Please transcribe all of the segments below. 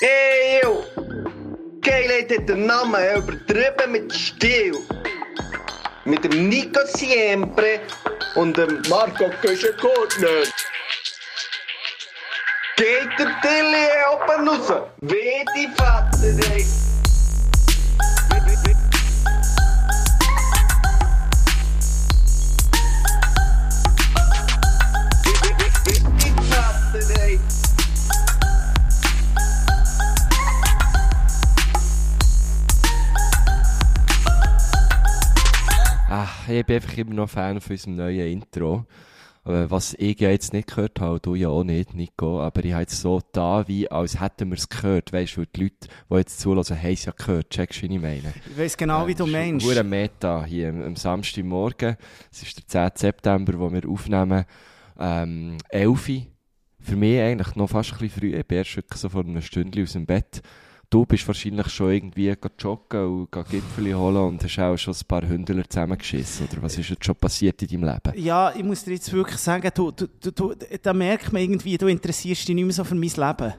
Eeuw! Geilheid hat den Namen übertrieben mit Stil. Mit dem Nico Siempre und dem Marco Köschen-Gurtner. Geht der Tilly oben raus? Wie die Vater, ey. Ich bin einfach immer noch Fan von unserem neuen Intro. Was ich ja jetzt nicht gehört habe, du ja auch nicht, Nico, aber ich habe jetzt so da, wie als hätten wir es gehört, weißt du, die Leute, die jetzt zulassen, haben es ja gehört, checkst du, wie ich meine? Ich weiss genau, wie du meinst. Hure Meta hier am, am Samstagmorgen. Es ist der 10. September, wo wir aufnehmen. Ähm, 11 Uhr. Für mich eigentlich noch fast ein bisschen früh. Ich bin erst so vor einer Stunde aus dem Bett. Du bist wahrscheinlich schon irgendwie joggen und go Gipfeli holen und hast auch schon ein paar Hündler zusammengeschissen. Oder was ist jetzt schon passiert in deinem Leben? Ja, ich muss dir jetzt wirklich sagen, du, du, du, du, da merkt man irgendwie, du interessierst dich nicht mehr so für mein Leben.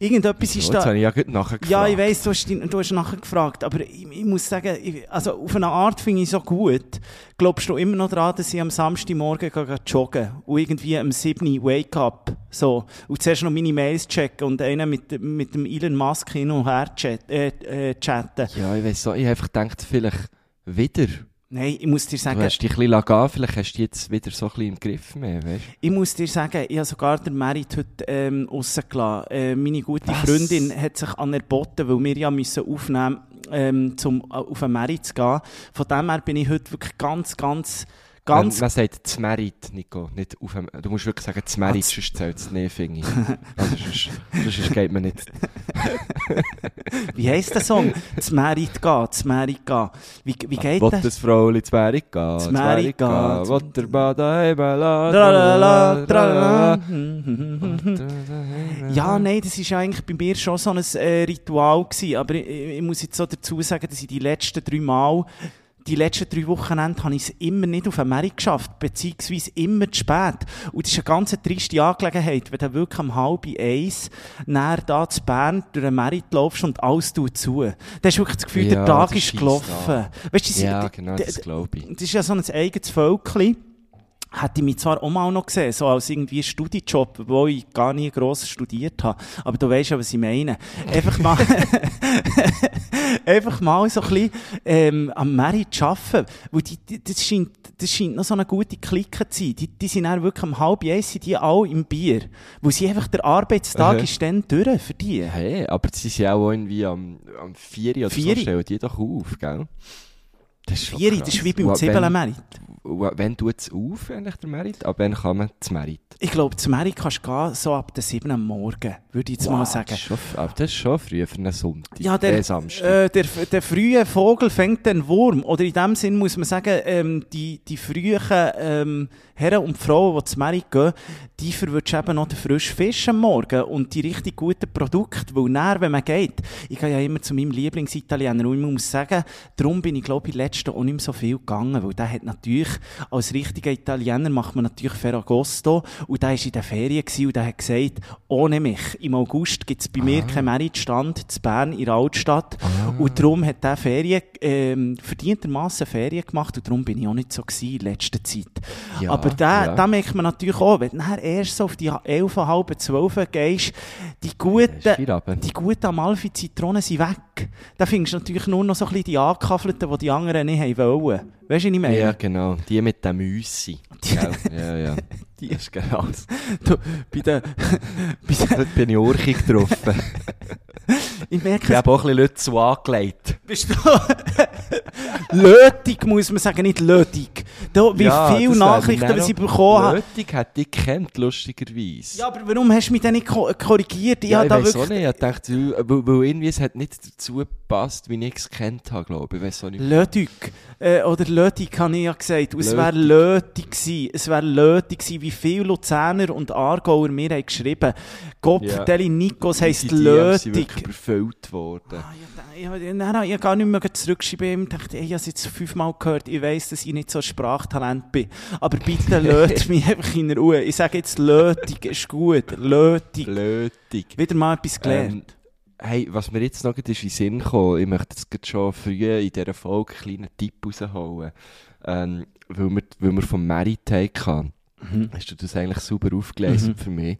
Irgendetwas So, ist jetzt da... habe ich ja nachher gefragt. Ja, ich weiss, du hast, du hast nachher gefragt, aber ich, ich muss sagen, ich, also auf eine Art finde ich es so gut. Glaubst du immer noch daran, dass ich am Samstagmorgen joggen und irgendwie am 7. Uhr Wake up, so, und zuerst noch meine Mails checken und einen mit, mit dem Elon Musk hin und her chat, äh, äh, chatten. Ja, ich weiss so, ich habe einfach gedacht, vielleicht wieder. Nein, ich muss dir Du sagen, hast dich ein bisschen gehen, vielleicht hast du dich jetzt wieder so ein bisschen im Griff mehr, weißt Ich muss dir sagen, ich habe sogar den Merit heute ähm, rausgelassen. Äh, meine gute Was? Freundin hat sich anerboten, weil wir ja müssen aufnehmen ähm, zum äh, auf den Merit zu gehen. Von dem her bin ich heute wirklich ganz, ganz, ganz... Man, man sagt Zmerit, Nico, nicht auf dem, du musst wirklich sagen Zmerit, Ah, sonst zählt es nicht, finde ich. Also sonst, sonst geht man nicht. Wie heisst der Song? «Zum Merit gehen, zum Merit gehen». Wie, wie geht Wollt das? das Frauli Zmerit gehen, Zmerit gehen. Wollt der Bad daheim lassen, Tralala, tralala. tralala. Ja, nein, das ist eigentlich bei mir schon so ein äh, Ritual gewesen. Aber ich, ich muss jetzt so dazu sagen, dass ich die letzten drei Mal, die letzten drei Wochenende habe ich es immer nicht auf Amerika geschafft, beziehungsweise immer zu spät. Und das ist eine ganz triste Angelegenheit, wenn du wirklich um halb eins näher da zu Bern durch den Merit laufst und alles tut zu. Dann hast du wirklich das Gefühl, der Ja, Tag das ist gelaufen. an. Weißt du, das- Ja, genau, das glaube ich. das ist ja so ein eigenes Völkchen. Hätte ich mich zwar auch mal noch gesehen, so als irgendwie Studijob, wo ich gar nie gross studiert habe. Aber du weißt ja, was ich meine. Einfach mal, einfach mal so ein bisschen, ähm, am Merit arbeiten. Weil die, die, das scheint, das scheint noch so eine gute Clique zu sein. Die, die sind dann wirklich am halb eins, sind die alle im Bier. Weil sie einfach, der Arbeitstag Aha. ist dann durch für die. Hey, aber sie sind auch irgendwie am, am 4 oder Vieri? so, stellen die doch auf, gell? Das ist krass. das ist wie beim Wa- Zwiebelmerit. Wenn, wenn tut es auf, eigentlich, der Merit? Ab wann kann man das Merit? Ich glaube, zum Merit kannst du gehen, so ab der 7 am Morgen, würde ich jetzt mal Das sagen. ist schon, aber das ist schon früh für einen Sonntag. Ja, der, Äh, Samstag. äh, der, der frühe Vogel fängt den Wurm. Oder in dem Sinn muss man sagen, ähm, die, die frühen ähm, Herren und Frauen, die zu Merit gehen, die verwünschen eben noch den frischen Fisch am Morgen und die richtig guten Produkte. Weil näher, wenn man geht, ich gehe ja immer zu meinem Lieblingsitaliener und ich muss sagen, darum bin ich glaube ich letzten auch nicht mehr so viel gegangen, weil der hat natürlich, als richtiger Italiener macht man natürlich Ferragosto und der war in der Ferien und der hat gesagt, ohne mich, im August gibt es bei mir keinen Meritstand zu Bern in der Altstadt und darum hat der Ferien, ähm, verdientermassen Ferien gemacht und darum bin ich auch nicht so gewesen in letzter Zeit. Ja, Aber da, ja. da merkt man natürlich auch, wenn du erst so auf die 11, halb 12 gehst, die guten, die guten Amalfi-Zitronen sind weg. Da findest du natürlich nur noch so ein bisschen die angekaffelten, die die anderen nicht haben wollen. Weißt du, was ich meine? Ja, genau. Die mit dem Müssi. Gell? ja, ja. Die- Das ist genau das. Du, bei den, bei den, Dort bin ich urchig getroffen. ich Ich merke, habe auch ein bisschen Leute zu angelegt. bist du Lötig, muss man sagen, nicht lötig. Da, wie Ja, viele Nachrichten ich auch- bekommen habe. Lötig hätte ich gekannt, lustigerweise. Ja, aber warum hast du mich denn nicht ko korrigiert? Ich Ja, habe ich da weiss auch wirklich... nicht. Ich dachte, weil, weil irgendwie es hat nicht dazu gepasst, wie ich es kennt habe, glaube ich. Ich weiss auch nicht. Lötig. Äh, oder Lötig, habe ich ja gesagt. Und es wäre Lötig. Lötig gewesen. Es wäre Lötig gewesen, wie viele Luzerner und Aargauer mir haben geschrieben. Gott, Ja. vertelle Nikos Die heisst Lötig. wirklich überfüllt worden. Ah, ja, da- ja, nein, nein, ich habe gar nicht mehr zurückgeschrieben. Ich dachte, ey, ich habe es jetzt fünfmal gehört. Ich weiss, dass ich nicht so ein Sprachtalent bin. Aber bitte löt mich einfach in Ruhe. Ich sage jetzt Lötig, ist gut. Lötig. Lötig. Wieder mal etwas gelernt. hey, was mir jetzt noch ist in den Sinn gekommen, ich möchte jetzt schon früh in dieser Folge einen kleinen Tipp rausholen, ähm, weil, wir, weil wir vom Meritake haben. Mhm. Hast du das eigentlich super aufgelesen für mich?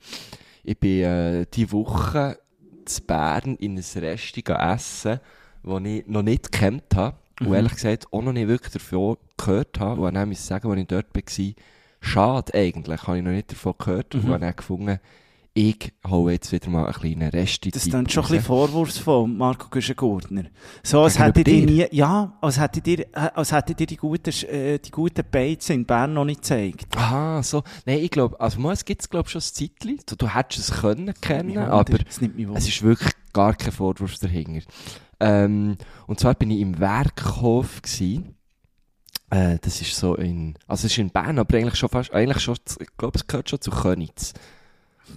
Ich bin äh, diese Woche zu Bern in ein Restaurant essen, das ich noch nicht gekannt habe und ehrlich gesagt auch noch nicht wirklich davon gehört habe. Und dann muss ich sagen, als ich dort war, schade eigentlich, habe ich noch nicht davon gehört und habe dann gefunden, ich hole jetzt wieder mal einen kleinen Rest Das ist dann schon ein bisschen vorwurfsvoll, Marco Güschen-Gurtner. So, als hättet ihr nie, ja, als hättet ihr, äh, als hättet ihr die guten, äh, die guten Beizen in Bern noch nicht gezeigt. Aha, so. Nein, ich glaube, also mal, es gibt es glaube schon ein Zeitchen. Du, du hättest es können kennen, aber es ist wirklich gar kein Vorwurf dahinter. Ähm, und zwar bin ich im Werkhof gsi. Äh, das ist so in, also es ist in Bern, aber eigentlich schon fast, eigentlich schon, ich glaube, es gehört schon zu Königs.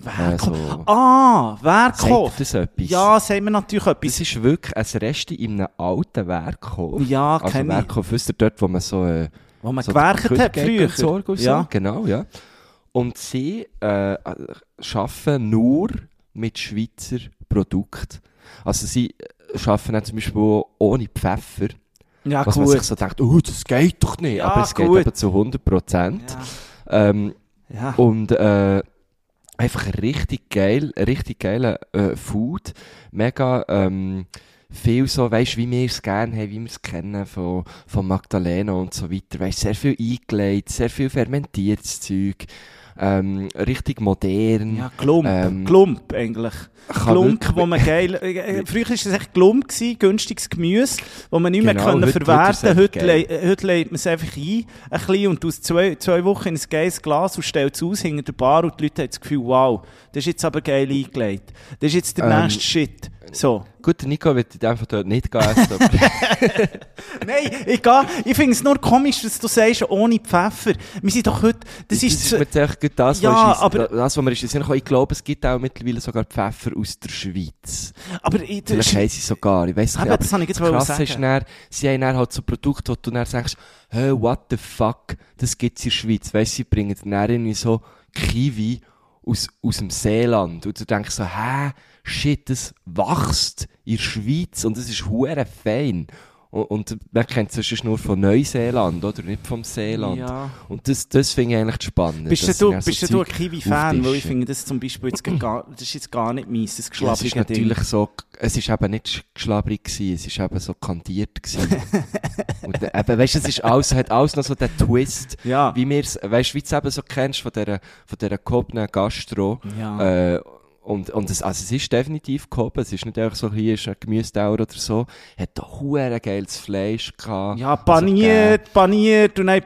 Werkhof. so. Ah, Werkhof. Das etwas? Ja, sagen wir natürlich etwas. Das ist wirklich ein Rest in einem alten Werkhof. Ja, also kenn ich. Werkhof, wisst ihr, dort, wo man so, äh, Wo man so gewerkt hat früher. entsorgen und so. Ja. Genau, ja. Und sie äh, arbeiten nur mit Schweizer Produkten. Also sie äh, arbeiten auch zum Beispiel ohne Pfeffer. Ja, was man gut. sich so denkt, oh, das geht doch nicht. Ja, Aber es geht gut. eben zu 100 Prozent. Ähm, Ja. und äh, einfach richtig geil, richtig geile äh, Food. Mega ähm, viel so, weißt wie wir es gerne haben, wie wir es kennen von, von Magdalena und so weiter. Weißt sehr viel eingelegt, sehr viel fermentiertes Zeug. Ähm, richtig modern. Ja, Glump. Ähm, Glump, eigentlich. wirklich- wo man geil, äh, äh, früher war es echt Glump gewesen, günstiges Gemüse, wo man nicht mehr Genau, können heute verwerten es Heute, äh, heute legt man es einfach ein, ein bisschen, und aus zwei, zwei Wochen in ein geiles Glas und stellt es aus hinter der Bar und die Leute haben das Gefühl, wow, das ist jetzt aber geil eingelegt. Das ist jetzt der Ähm, nächste Shit. So. Gut, der Nico wird einfach dort nicht gehen essen. Nein, ich, geh- ich finde es nur komisch, dass du sagst, ohne Pfeffer. Wir sind doch heute, das, Das ist, ist so- mir das, Ja, was, aber- das, was mir ist. Ich glaube, es gibt auch mittlerweile sogar Pfeffer aus der Schweiz. aber ich, Vielleicht haben sie sogar, ich weiss nicht. Aber das habe ich jetzt das wollen Krasse ist sagen. dann, sie haben dann halt so Produkte, wo du dann sagst, hey, what the fuck, das gibt's in der Schweiz. Weißt du, sie bringen dann irgendwie so Kiwi aus, aus dem Seeland. Und du denkst so, hä, shit, das wächst in der Schweiz und das ist hure fein. Und, man kennt es nur von Neuseeland, oder? Nicht vom Seeland. Ja. Und das, das finde ich eigentlich spannend. Bist du, dann so bist du ein Kiwi-Fan? Weil ich finde das zum Beispiel jetzt gar, das ist jetzt gar nicht meins, das Ja, es ist geschlabrige Ding. natürlich so, es ist eben nicht sch- geschlabbrig gewesen, es ist eben so kandiert gewesen. und eben, weißt du, es ist alles, hat alles noch so den Twist, Ja. wie mir's, weißt du, wie du es eben so kennst von dieser, von dieser gehobenen Gastro. Ja. Äh, und, und es, also es ist definitiv gehoben, es ist nicht einfach so, hier ist ein Gemüsedauer oder so, hat da hure geiles Fleisch gehabt. Ja, Also paniert, paniert und dann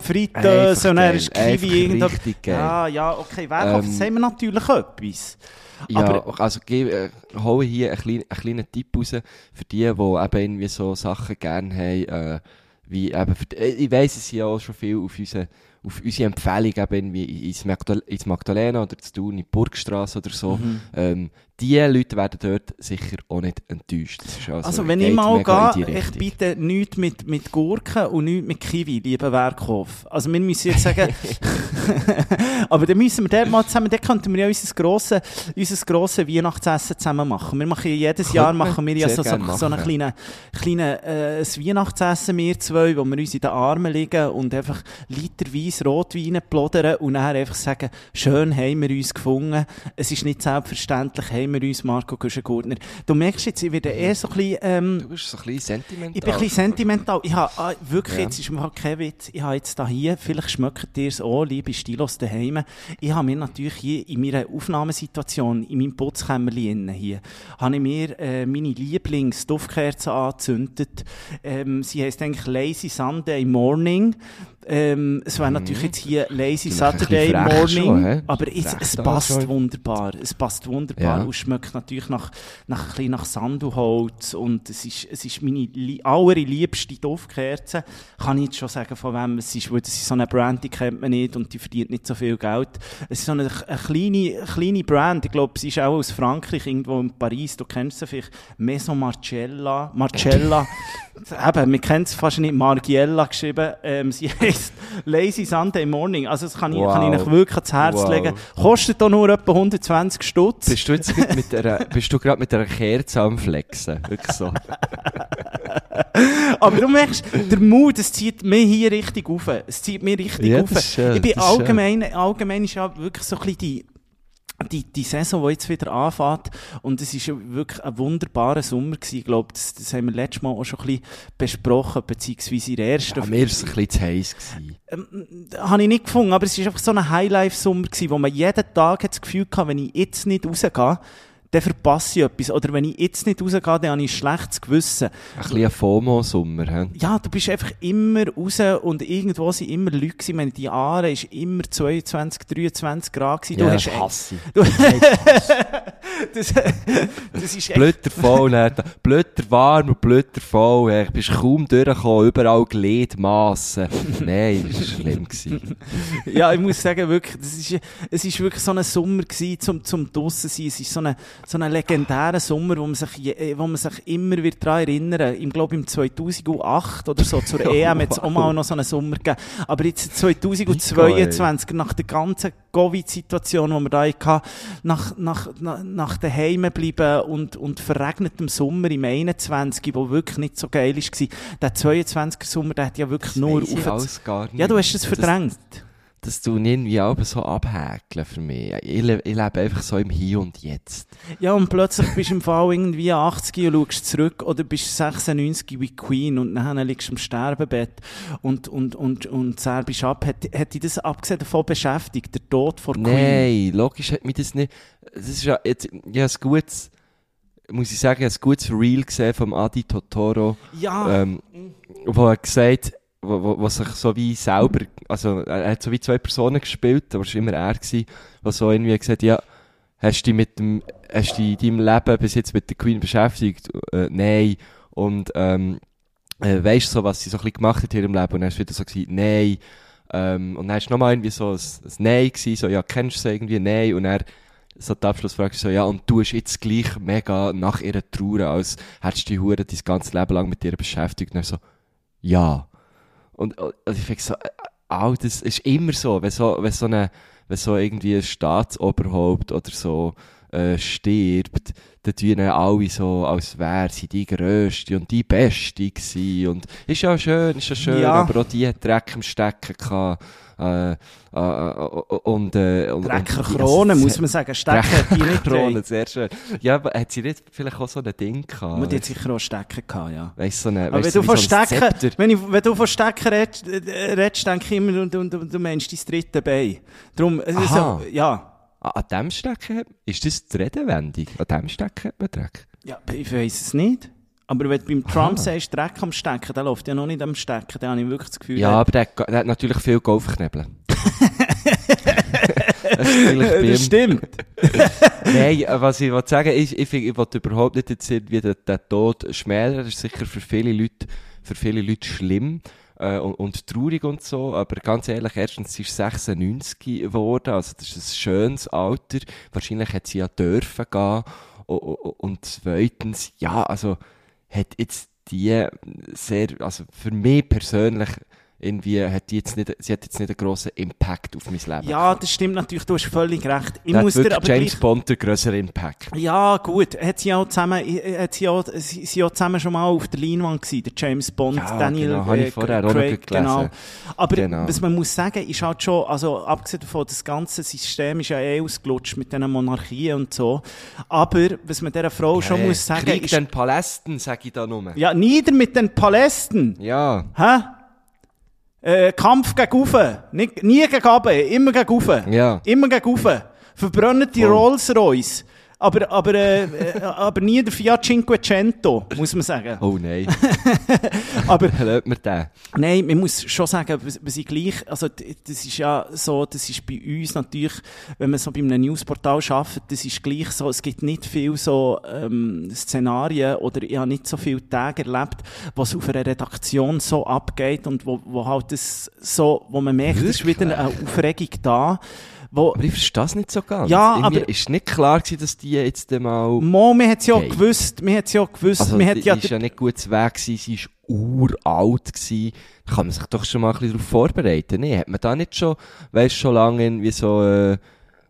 Einfach und dann ist Kiwi irgendwo- richtig geil. Ja, ja, okay, Werkhof, Ähm, haben wir natürlich etwas. Ja, Aber- also äh, hole hier einen kleinen, einen kleinen Tipp raus für die, die eben irgendwie so Sachen gerne haben, äh, wie eben, für, äh, ich weiss, es sind ja auch schon viel auf unsere, auf unsere Empfehlung eben irgendwie ins, Magdal ins Magdalena oder zu tun, in die Burgstrasse oder so. Mhm. Ähm, die Leute werden dort sicher auch nicht enttäuscht. Also, Also, wenn ich mal gehe, ich biete nichts mit, mit Gurken und nichts mit Kiwi, lieber Werkhof. Also, wir müssen jetzt sagen, aber dann müssen wir dort mal zusammen, dann könnten wir ja unser grosses, unser grosses Weihnachtsessen zusammen machen. Wir machen jedes Könnte Jahr, machen wir ja so, so, so einen kleinen, kleinen, äh, Weihnachtsessen, wir zwei, wo wir uns in den Armen liegen und einfach literweise Rotwein plodern und dann einfach sagen, schön haben wir uns gefunden. Es ist nicht selbstverständlich, haben wir uns, Marco Güschen-Gurtner. Du merkst jetzt, ich werde eher so ein bisschen, ähm, Du bist so ein bisschen sentimental. ich bin ein bisschen sentimental. Ich habe, ah, wirklich, Ja. jetzt ist mal kein Witz. Ich habe jetzt da hier, vielleicht schmeckt ihr es auch, liebe Stilos daheim. Ich habe mir natürlich hier in meiner Aufnahmesituation, in meinem Putzkämmerli innen hier, habe ich mir äh, meine Lieblings-Duftkerze angezündet. Ähm, sie heisst eigentlich Lazy Sunday Morning. Ähm, es wäre natürlich jetzt hier Lazy Mhm. Saturday Morning, schon, aber es, es passt wunderbar. Es passt wunderbar Ja. und schmeckt natürlich nach, nach, ein bisschen nach Sandelholz und es ist, es ist meine li allerliebste Duftkerze. Kann ich jetzt schon sagen, von wem es ist, weil das ist so eine Brand, die kennt man nicht und die verdient nicht so viel Geld. Es ist so eine, eine kleine, kleine Brand, ich glaube, sie ist auch aus Frankreich, irgendwo in Paris, du kennst sie vielleicht, Maison Marcella, Marcella. Eben, wir kennen es fast nicht, Margiela geschrieben. Ähm, sie heisst Lazy Sunday Morning. Also das kann ich, Wow. kann ich euch wirklich ans Herz Wow. legen. Kostet auch nur etwa 120 Stutz. Bist du jetzt mit einer, bist du gerade mit einer Kerze am Flexen? Wirklich so. Aber du merkst, der Mut, es zieht mich hier richtig auf. Es zieht mich richtig Ja, auf. schön, ich bin ist schön. allgemein, allgemein ist ja wirklich so ein bisschen die, die, die Saison, die jetzt wieder anfängt. Und es ist wirklich ein wunderbarer Sommer gewesen. Ich glaube, das, das haben wir letztes Mal auch schon ein bisschen besprochen, beziehungsweise in der ersten Ja, mir war es ein bisschen zu heiß. Gewesen. ähm, habe ich nicht gefunden, aber es war einfach so ein Highlife-Sommer, gewesen, wo man jeden Tag das Gefühl hatte, wenn ich jetzt nicht rausgehe, dann verpasse ich etwas. Oder wenn ich jetzt nicht rausgehe, dann habe ich ein schlechtes Gewissen. Ein bisschen ein FOMO-Sommer. Ja, du bist einfach immer raus und irgendwo sind immer Leute gewesen. Ich meine, die Aare war immer 22, 23 Grad gewesen. Du Ja, hast, das hasse ich. du, das, das ist echt, Blöder voll, blöder warm und blöder voll. Du bist kaum durchgekommen, überall Gliedmassen. Nein, das war schlimm. Gewesen. ja, ich muss sagen, wirklich, das ist, es ist wirklich so ein Sommer gewesen, zum, zum draussen sein. Es ist so ein, so ein legendärer Sommer, wo man sich, je, wo man sich immer wird daran erinnern. Ich glaube, im 2008 oder so, zur EM hat es auch mal noch so einen Sommer gegeben. Aber jetzt 2022, nach der ganzen Covid-Situation, die wir da hatten, nach, nach, nach, nach daheim bleiben und, und verregnetem Sommer im 21, wo wirklich nicht so geil war, der 22er Sommer, der hat ja wirklich nur Weiss ich auf... Ja, du hast es Das- verdrängt. Das tun irgendwie auch so abhäkeln für mich. Ich, le ich lebe einfach so im Hier und Jetzt. Ja, und plötzlich bist du im Fall irgendwie 80 und schaust zurück oder bist 96 wie Queen und dann liegst du im Sterbebett und, und, und, und zerbisch ab. Hat, hat dich das abgesehen davon beschäftigt, der Tod vor Queen? Nein, logisch hat mich das nicht. Das ist ja jetzt, ja, ein gutes, muss ich sagen, ein gutes Reel gesehen vom Adi Totoro, Ja, ähm, wo er gesagt, wo, wo, wo sich so wie selber, also er hat so wie zwei Personen gespielt, aber es war immer er gewesen, der so irgendwie gesagt, ja, hast du dich mit dem, hast du dich in deinem Leben bis jetzt mit der Queen beschäftigt? Äh, nein. Und, ähm, äh, weißt du so, was sie so ein bisschen gemacht hat in ihrem Leben? Und dann ist wieder so gesagt, nein. Ähm, und dann ist nochmal irgendwie so ein, ein Nein gewesen, so, ja, kennst du sie irgendwie? Nein. Und er, so die Abschlussfrage so, ja, und du hast jetzt gleich mega nach ihrer Trauer, als hättest du die Hure dein ganzes Leben lang mit ihr beschäftigt. Und er so, ja. Und, und ich finde so, äh, auch das ist immer so, wenn so, wenn so eine, wenn so irgendwie ein Staatsoberhaupt oder so, äh, stirbt, dann tun alle so, als wäre sie die Grösste und die Beste gewesen. Und ist ja schön, ist ja schön, Ja. aber auch die hat Dreck im Stecken gehabt. Äh, äh, äh, und, äh, und, Drecker und- Krone, also, muss man sagen. Stecken die nicht Krone, sehr schön. Ja, aber hat sie nicht vielleicht auch so ein Ding gehabt? Man hat sicher auch Stecken gehabt, ja. Weißt so eine, Aber wenn weißt du, so Stecken, wenn, ich, wenn du von Stecken redest, äh, redest denke ich immer, du, du, du meinst dein dritte Bein. Ist Aha. so, ja. An dem Stecken ist das die Redewendung? An dem Stecken hat man Dreck? Ja, ich weiss es nicht. Aber wenn du beim Trump sagst, Dreck am Stecken, der läuft ja noch nicht am Stecken, dann habe ich wirklich das Gefühl, Ja, er- aber der, hat- der hat natürlich viel Golfknebeln. das das stimmt. Nein, äh, was ich wollte sagen ist, ich, find- ich wollte überhaupt nicht jetzt irgendwie den, den Tod schmälern. Das ist sicher für viele Leute, für viele Leute schlimm. Äh, und, und traurig und so, aber ganz ehrlich, erstens, sie ist 96 geworden, also das ist ein schönes Alter. Wahrscheinlich hat sie ja dürfen gehen. O- o- Und zweitens, ja, also, hat jetzt die sehr, also für mich persönlich, irgendwie hat die jetzt nicht, sie hat jetzt nicht einen grossen Impact auf mein Leben. Ja, das stimmt natürlich, du hast völlig recht. Ich Da muss dir aber James gleich... Bond den grösseren Impact. Ja, gut. Hat sie auch zusammen, äh, hat sie auch, sie, sie auch zusammen schon mal auf der Leinwand gewesen, der James Bond, Ja, Daniel genau, habe ich äh, vorher auch Craig, gelesen. genau. Aber Genau. was man muss sagen, ist halt schon, also abgesehen davon, das ganze System ist ja eh ausgelutscht mit diesen Monarchien und so. Aber, was man dieser Frau schon Hey, muss sagen, Krieg ist, den Palästen, sag ich da nur. ja, nieder mit den Palästen. Ja. Hä? Äh, Kampf gegen Ufe. Nie gegen Abe, immer gegen Ufe. Ja. Immer gegen Ufe. Verbrennen die Voll. Rolls-Royce. Aber, aber, äh, äh, aber nie der Fiat Cinquecento, muss man sagen. Oh nein. Aber Hört mir den. Nein, man muss schon sagen, was ich gleich, also das ist ja so, das ist bei uns natürlich, wenn man so bei einem Newsportal arbeitet, das ist gleich so, es gibt nicht viel so ähm, Szenarien oder ich habe nicht so viele Tage erlebt, was auf einer Redaktion so abgeht und wo, wo halt das so, wo man merkt, es ist wieder eine Aufregung da, wo, Aber ich verstehe das nicht so ganz. Ja, Irgendwie aber- ist nicht klar gewesen, dass die jetzt einmal... Mo, man hat es ja auch gewusst, man hat es ja auch gewusst, Also, man hat ja, ist ja nicht gut zu Weg gewesen, sie ist uralt gewesen. Da kann man sich doch schon mal ein bisschen darauf vorbereiten. Nee, hat man da nicht schon, weißt schon lange in, wie so, äh,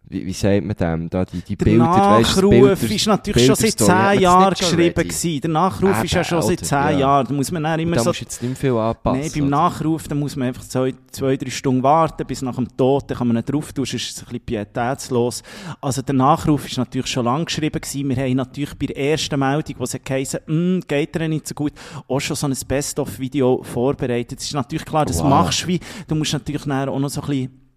wie, wie sagt man dem, da die, die der Bilder, du, das Nachruf Bilder- ist natürlich schon seit zehn Jahren geschrieben gewesen. Der Nachruf ist ja Eben, schon seit zehn ja. Jahren. Da muss man dann immer da so musst du jetzt nicht viel anpassen. Nein, beim oder? Nachruf, da muss man einfach zwei, zwei, drei Stunden warten, bis nach dem Tod, dann kann man nicht drauf tun, ist es ein bisschen pietätslos. Also der Nachruf ist natürlich schon lange geschrieben gewesen. Wir haben natürlich bei der ersten Meldung, wo es geheißen, «Hm, geht dir nicht so gut, auch schon so ein Best-of-Video vorbereitet. Es ist natürlich klar, das Wow. machst du wie, du musst natürlich nachher auch noch so ein bisschen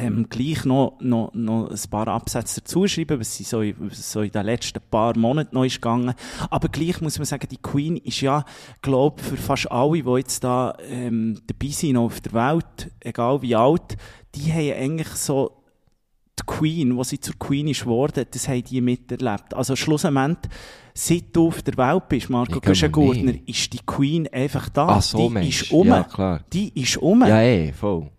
ähm, gleich noch, noch, noch ein paar Absätze dazu schreiben, was sie so, so in den letzten paar Monaten noch ist gegangen. Aber gleich muss man sagen, die Queen ist ja, glaub, für fast alle, die jetzt da ähm, dabei sind auf der Welt, egal wie alt, die haben eigentlich so die Queen, wo sie zur Queen ist geworden, das haben die miterlebt. Also schlussendlich, seit du auf der Welt bist, Marco glaube nicht. ist die Queen einfach da. Ah, so die Mensch. ist um. Ja, klar. Die ist um. Ja, eh, voll.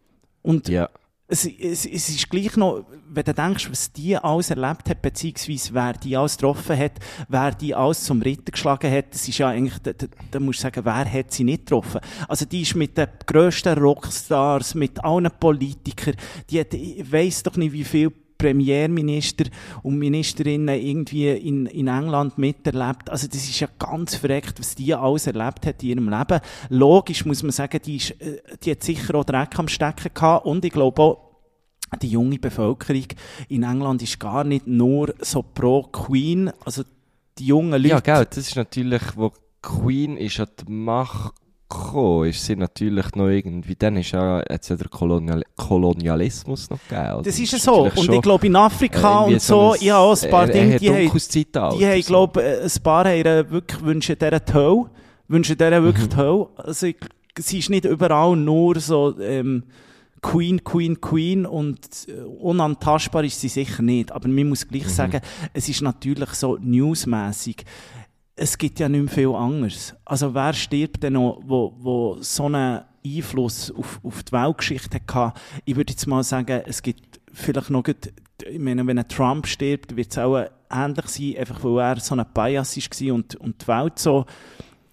Und Ja. Es, es, es ist gleich noch, wenn du denkst, was die alles erlebt hat, beziehungsweise wer die alles getroffen hat, wer die alles zum Ritter geschlagen hat, das ist ja eigentlich, da, da, da musst du sagen, wer hat sie nicht getroffen? Also die ist mit den grössten Rockstars, mit allen Politikern, die hat, ich weiss doch nicht, wie viel Premierminister und Ministerinnen irgendwie in, in England miterlebt. Also das ist ja ganz verreckt, was die alles erlebt hat in ihrem Leben. Logisch muss man sagen, die, ist, äh, die hat sicher auch Dreck am Stecken gehabt und ich glaube auch, die junge Bevölkerung in England ist gar nicht nur so pro Queen, also die jungen Leute. Ja, gell, das ist natürlich, wo Queen ist an die Macht gekommen, ist sie natürlich noch irgendwie, dann ist ja, jetzt ja der Kolonial Kolonialismus noch gegeben. oder? das ist ja so. Und ich glaube, in Afrika äh, und so, ein- ja, auch ein paar äh, Dinge, eher die haben, die haben, so. glaube ein paar haben wirklich wünschen dieser die Hölle. Wünschen dieser wirklich Mhm. Hölle. Also, ich, sie ist nicht überall nur so, ähm, Queen, Queen, Queen und äh, unantastbar ist sie sicher nicht. Aber man muss Mhm. gleich sagen, es ist natürlich so newsmäßig. Es gibt ja nicht mehr viel anderes. Also wer stirbt denn noch, wo, wo so einen Einfluss auf, auf die Weltgeschichte hatte? Ich würde jetzt mal sagen, es gibt vielleicht noch, gut- ich meine, wenn ein Trump stirbt, wird es auch ähnlich sein, einfach weil er so ein Bias war und, und die Welt so,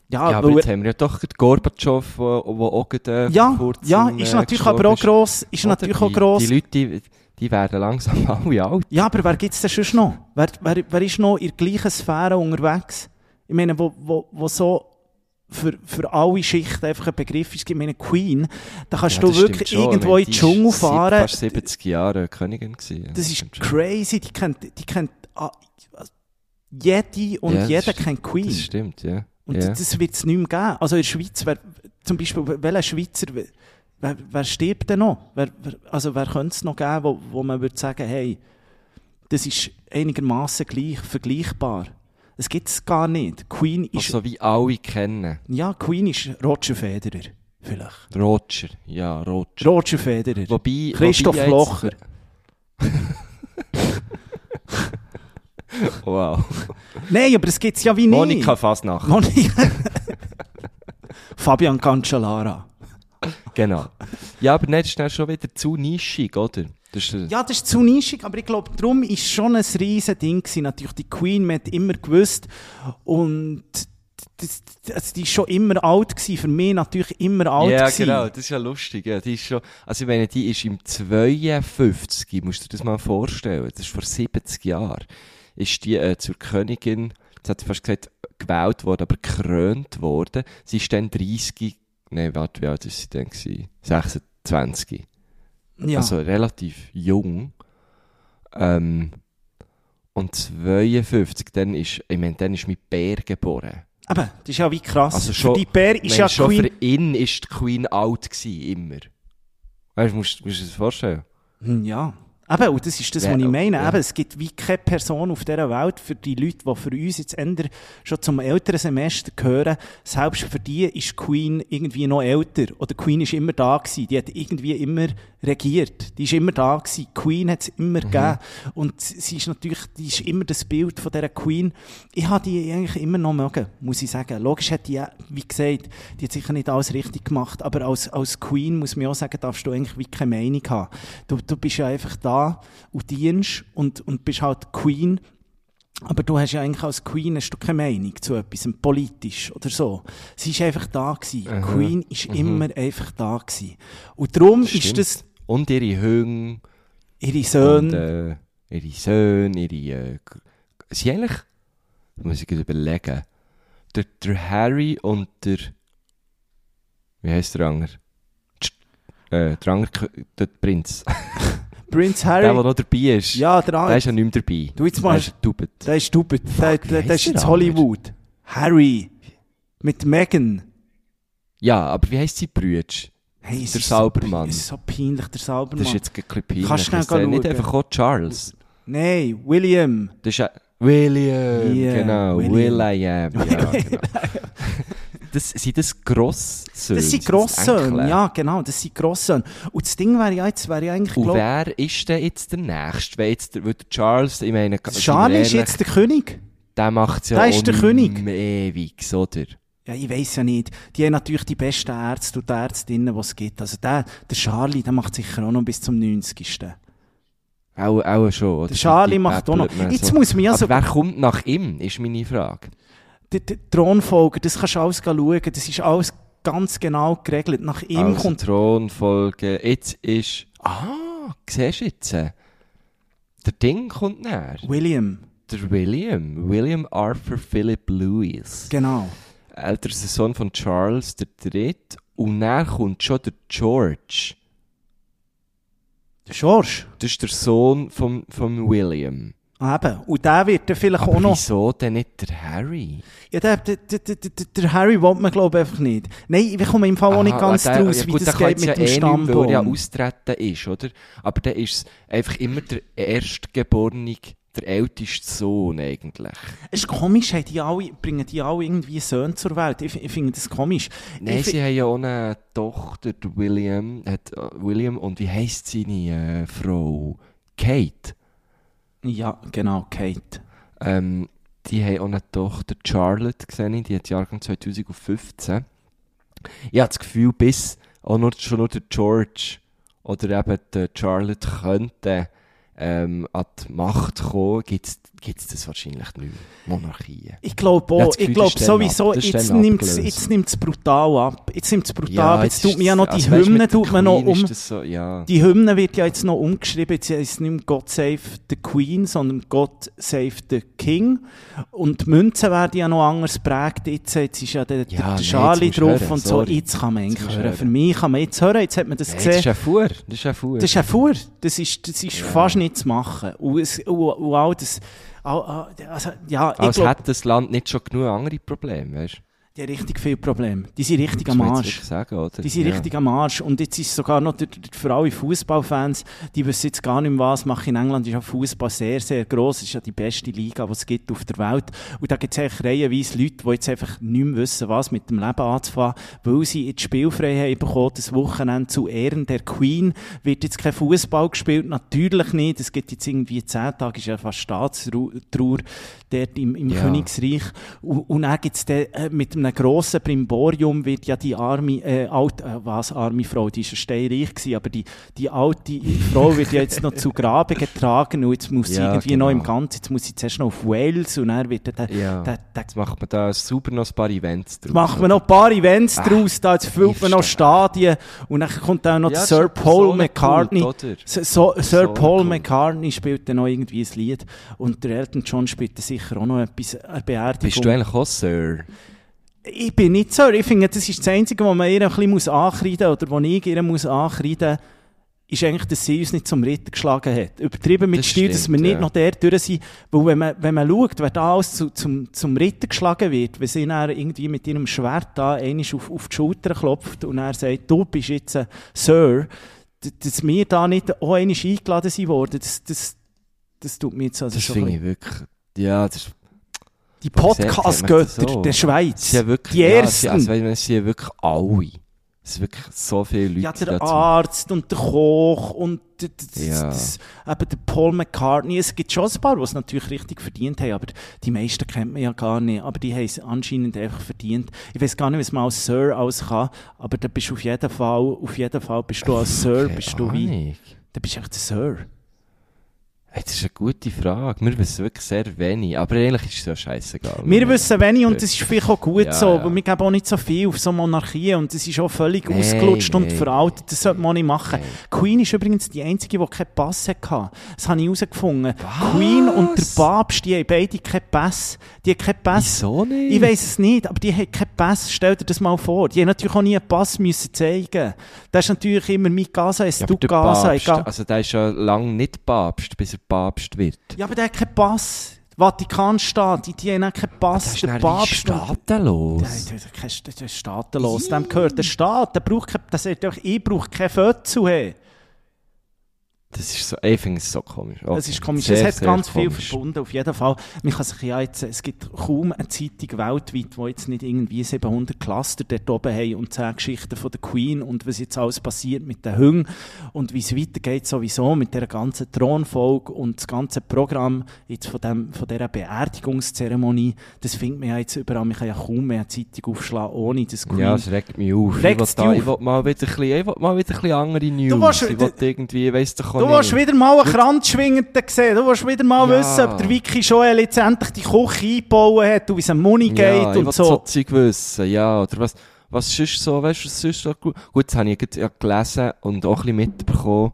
ja, Ja, aber jetzt haben wir ja doch Gorbatschow, wo, wo auch gerade, äh, ja, vor kurzem, ja, ist äh, natürlich aber auch gross, ist natürlich auch die, gross. Die Leute, die, die werden langsam alle alt. Ja, aber wer gibt's denn sonst noch? Wer, wer, wer ist noch in der gleichen Sphäre unterwegs? Ich meine, wo, wo, wo so für, für alle Schichten einfach ein Begriff ist. Ich meine, Queen, da kannst Ja, du wirklich schon. irgendwo in den Dschungel fahren. fast 70 Jahre Königin gewesen. Das ist crazy. Die kennt, die kennt, ah, jede und Ja, jeder kennt Queen. Das stimmt, ja. Und ja. das, das wird es nicht mehr geben. Also in der Schweiz, wer, zum Beispiel, welcher Schweizer, wer, wer stirbt denn noch? Wer, wer, also wer könnte es noch geben, wo, wo man würde sagen, hey, das ist einigermaßen gleich, vergleichbar. Es gibt es gar nicht. Queen ist, Also wie alle kennen. ja, Queen ist Roger Federer. Vielleicht. Roger, ja, Roger. Roger Federer. Wobei, Christoph wobei Locher. Wow. Nein, aber es gibt es ja wie nicht. Monika Fasnacht. Monika. Fabian Cancellara. Genau. Ja, aber nicht schnell schon wieder zu nischig, oder? Das ist, äh, Ja, das ist zu nischig, aber ich glaube, darum ist schon ein riesen Ding gewesen. Natürlich, die Queen, man hat immer gewusst. Und das, das, die ist schon immer alt gewesen. Für mich natürlich immer alt ja, gewesen. genau, das ist ja lustig. Ja. Die ist schon, also ich meine, die ist im 52, musst du dir das mal vorstellen, das ist vor 70 Jahren, ist die äh, zur Königin, jetzt hat sie fast gesagt, gewählt worden, aber gekrönt worden. Sie ist dann 30, nein, warte, wie alt ist sie denn gewesen? 26. Ja. Also relativ jung. Ähm, und 52, dann ist, ich meine, dann ist mein Bär geboren. aber das ist ja wie krass. Also schon, für die Bär ist ja schon Queen... für ihn ist die Queen alt gewesen, immer. Weißt du, musst, musst du dir das vorstellen? Hm, Ja. Eben, und das ist das, Ja, was ich meine. ja. Eben, es gibt wie keine Person auf dieser Welt, für die Leute, die für uns jetzt eher schon zum älteren Semester gehören, selbst für die ist Queen irgendwie noch älter. Oder Queen ist immer da gewesen. Die hat irgendwie immer regiert. Die ist immer da gewesen. Queen hat es immer Mhm. gegeben. Und sie ist natürlich, die ist immer das Bild von dieser Queen. Ich habe die eigentlich immer noch mögen, muss ich sagen. Logisch hat die, wie gesagt, die hat sicher nicht alles richtig gemacht, aber als, als Queen muss man auch sagen, darfst du eigentlich wie keine Meinung haben. Du, du bist ja einfach da und dienst und, und bist halt Queen. Aber du hast ja eigentlich als Queen hast du keine Meinung zu etwas, politisch oder so. Sie ist einfach da gewesen. Aha. Queen ist Mhm. immer einfach da gewesen. Und darum ist Stimmt. das Und ihre Hünge. ihre Und, Söhne. äh, ihre Söhne, ihre. Äh, sie eigentlich. Muss ich überlegen. Der, der Harry und der. Wie heisst der andere? Tsch- Äh, der andere, K- der Prinz. Prince Der, der Harry. noch dabei ist. ja, der Der andere. ist ja nicht mehr dabei. Du, jetzt Der mal- ist getaubt. Der ist stupid. Der, der, der ist jetzt der Hollywood. Harry. Mit Megan. Ja, aber wie heisst sie Brütsch? Hey, Der Saubermann. So, ist so peinlich, der Saubermann. Das ist jetzt ein bisschen peinlich. Kannst du der Nicht schauen? einfach auch Charles. Nein, William. Das ist William, Yeah, genau. William. William, ja, genau. Das, sind das Grosssöhne? Das sind Enkel? Grossöhne, ja genau, das sind Grossöhne. Und das Ding wäre ja jetzt, wäre ja eigentlich, Und glaub, wer ist denn jetzt der Nächste? Wenn jetzt der, weil der Charles, ich meine, sind Charlie ist jetzt der König. der macht ja Der ist der König. ewig, oder? Ja, ich weiß ja nicht. Die haben natürlich die besten Ärzte und Ärztinnen, die es gibt. Also der, der Charlie, der macht sicher auch noch bis zum 90. Auch, auch schon, oder? Der Charlie macht auch noch. Jetzt so. muss man ja Aber so... wer kommt nach ihm, ist meine Frage. Der, der Thronfolger, das kannst du alles schauen. Das ist alles ganz genau geregelt. Nach ihm also kommt... Thronfolge, jetzt ist... Ah, siehst du jetzt? äh, Der Ding kommt näher. William. Der William. William Arthur Philip Lewis. Genau. älterster Sohn von Charles III. Und dann kommt schon der George. Der George. Das ist der Sohn von, von William. Eben. Und der wird dann vielleicht Aber auch noch... wieso denn nicht der Harry? Ja, der, der, der, der, der, der Harry will man, glaube ich, einfach nicht. Nein, wir kommen im Fall auch nicht Aha, ganz der- draus, ja wie gut, das der geht mit ja dem eh nicht mehr, Weil er ja Stammbaum. austreten ist, oder? Aber dann ist es einfach immer der Erstgeborene, der älteste Sohn eigentlich. Es ist komisch, haben die alle, bringen die alle irgendwie Söhne zur Welt. Ich, ich finde das komisch. Nein, ich, sie haben ja auch eine Tochter, der William, hat, äh, William und wie heisst seine äh, Frau? Kate. Ja, genau, Kate. Ähm, die haben auch eine Tochter, Charlotte, gesehen, die hat Jahrgang 2015. Ich habe das Gefühl, bis auch nur, schon nur der George oder eben der Charlotte könnte ähm, an die Macht kommen, gibt es das wahrscheinlich nicht mehr. Monarchien. Ich glaube auch, das ich glaube das sowieso, das jetzt nimmt es jetzt nimmt's brutal ab. Jetzt nimmt es brutal ab. Jetzt, tut ist man ja noch die also weisst, Hymne, tut man noch um. das So, ja. Die Hymne wird ja jetzt noch umgeschrieben. Jetzt ist nicht mehr God Save the Queen, sondern God Save the King. Und die Münzen werden ja noch anders geprägt. Jetzt, jetzt ist ja der, Ja, der nee, Charlie jetzt drauf hören, und so. sorry. Jetzt kann man Jetzt eigentlich hören. hören. Für mich kann man jetzt hören. Jetzt hat man das das gesehen. ist ein Fuhr. Das ist ein Fuhr. Das ist ein Fuhr. Das ist, das ist Ja. fast nicht zu machen. Und, es, und, und auch das, auch- also, ja, ich Als glaube, hätte das Land nicht schon genug andere Probleme, weißt? Die haben richtig viele Probleme. Die sind richtig Das am Arsch. sagen, oder? Die sind Ja. richtig am Arsch. Und jetzt ist sogar noch für alle Fußballfans, die wissen jetzt gar nicht mehr, was machen. In England ist ja Fußball sehr, sehr gross. Es ist ja die beste Liga, die es gibt auf der Welt. Und da gibt es eigentlich reihenweise Leute, die jetzt einfach nicht mehr wissen, was mit dem Leben anzufangen, weil sie jetzt Spielfreiheit bekommen. Das Wochenende zu Ehren der Queen wird jetzt kein Fußball gespielt. Natürlich nicht. Es gibt jetzt irgendwie zehn Tage, ist ja fast Staatstrauer dort im, im Ja. Königsreich. Und, und dann gibt's dann, äh, mit einem grossen Brimborium wird ja die arme, äh, alte, äh, was, arme Frau, die ist ja steinreich gewesen, aber die, die alte Frau wird ja jetzt noch zu Grabe getragen und jetzt muss sie Ja, irgendwie noch im genau. Ganzen, jetzt muss sie zuerst noch auf Wales und dann wird dann, Ja. der, der, Jetzt macht man da super noch ein paar Events draus. Macht man noch ein paar Events Ah, draus, da jetzt füllt man noch? Stadien und dann kommt auch noch Ja, Sir Paul so McCartney. Kult, oder? So, so, Sir So Paul. McCartney spielt dann noch irgendwie ein Lied und der Elton John spielt dann sicher auch noch etwas, eine Beerdigung. Bist du eigentlich auch Sir? Ich bin nicht so. Ich finde, das ist das Einzige, was man ihr ein bisschen muss ankreiden muss, oder was ich ihr muss ankreiden ist eigentlich, dass sie uns nicht zum Ritter geschlagen hat. Übertrieben mit Das Stil, dass wir nicht ja. noch der durch sind. Weil wenn man, wenn man schaut, wer da alles zu, zum, zum Ritter geschlagen wird, wenn sie dann irgendwie mit ihrem Schwert da einmal auf, auf die Schulter klopft und er sagt, du bist jetzt ein Sir, dass wir da nicht auch einmal eingeladen sind worden, das, das, das tut mir jetzt also Das schon finde ein ich wirklich... Ja, das ist... Die Podcast-Götter so? der Schweiz. Ja wirklich... die ja, ersten. es sind- also, es sind ja wirklich alle. Es sind wirklich so viele Leute Ja, der dazu. Arzt und der Koch und das, Ja. das, eben der Paul McCartney. Es gibt schon ein paar, die es natürlich richtig verdient haben, aber die meisten kennt man ja gar nicht. Aber die haben es anscheinend einfach verdient. Ich weiß gar nicht, was man als Sir alles kann, aber da bist du auf jeden Fall, auf jeden Fall bist du als Sir, bist du wie, da bist du echt der Sir. Hey, Das ist eine gute Frage. Wir wissen wirklich sehr wenig. Aber eigentlich ist es ja scheißegal. Wir wissen wenig und das ist vielleicht auch gut Ja, so, ja. weil wir geben auch nicht so viel auf so Monarchien und das ist auch völlig Nein, ausgelutscht und nein. veraltet. Das sollte man auch nicht machen. Queen ist übrigens die einzige, die keinen Pass hatte. Das habe ich herausgefunden. Queen und der Papst, die haben beide keinen Pass. Die haben keinen Pass. Wieso nicht? Ich weiß es nicht, aber die haben keinen Pass. Stell dir das mal vor. Die haben natürlich auch nie einen Pass müssen zeigen. Das ist natürlich immer mit Gaza, es Ja, aber du Gaza, Papst, egal. also der ist ja lange nicht Papst, bis er Papst wird. Ja, aber der hat keinen Pass. Vatikanstaat, die, die haben auch keinen Pass. Der Papst. staatenlos. Nein, das ist kein- das ist staatenlos. Dem gehört der Staat. Der braucht kein, das sagt doch, ich brauche kein Fötzel. Hey. Das ist so, ich finde es so komisch. Das Okay. ist komisch. Sehr, es hat ganz viel komisch. verbunden, auf jeden Fall. Man kann sich ja jetzt, es gibt kaum eine Zeitung weltweit, die jetzt nicht irgendwie 700 Cluster dort oben haben und 10 Geschichten von der Queen und was jetzt alles passiert mit den Hüngen und wie es weitergeht sowieso mit der ganzen Thronfolge und das ganze Programm jetzt von, dem, von dieser Beerdigungszeremonie, das findet man ja jetzt überall. Man kann ja kaum mehr eine Zeitung aufschlagen, ohne das Queen... Ja, es regt mich auf. Regt's ich will, da, dich ich will mal wieder ein bisschen, ich will mal wieder ein bisschen andere News. willst- ich will irgendwie, doch auch Du willst wieder mal einen Kranzschwingenden sehen. Du willst wieder mal Ja. wissen, ob der Vicky Joel jetzt endlich die Küche eingebaut hat und wie es am Muni geht ja, ich und so. so Zeug wissen, ja. Oder was, was ist so, weißt du, was ist so gut? Gut, das habe ich ja gelesen und auch ein bisschen mitbekommen.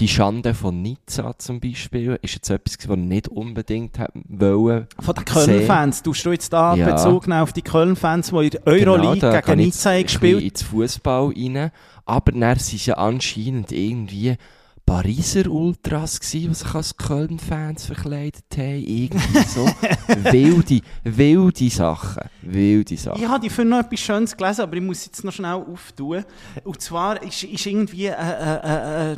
Die Schande von Nizza zum Beispiel ist jetzt etwas, was ich nicht unbedingt wollen. Von den Köln-Fans. Du jetzt da Ja. Bezug auf die Köln-Fans, die in der Euroleague Genau, gegen ich Nizza haben gespielt bisschen ins Fußball rein. Aber dann sind ja anscheinend irgendwie Pariser Ultras gewesen, die sich als Köln-Fans verkleidet haben. Irgendwie so. wilde, wilde Sachen. Wilde Sachen. Ich habe für noch etwas Schönes gelesen, aber ich muss jetzt noch schnell auftun. Und zwar ist, ist irgendwie, äh, äh, äh,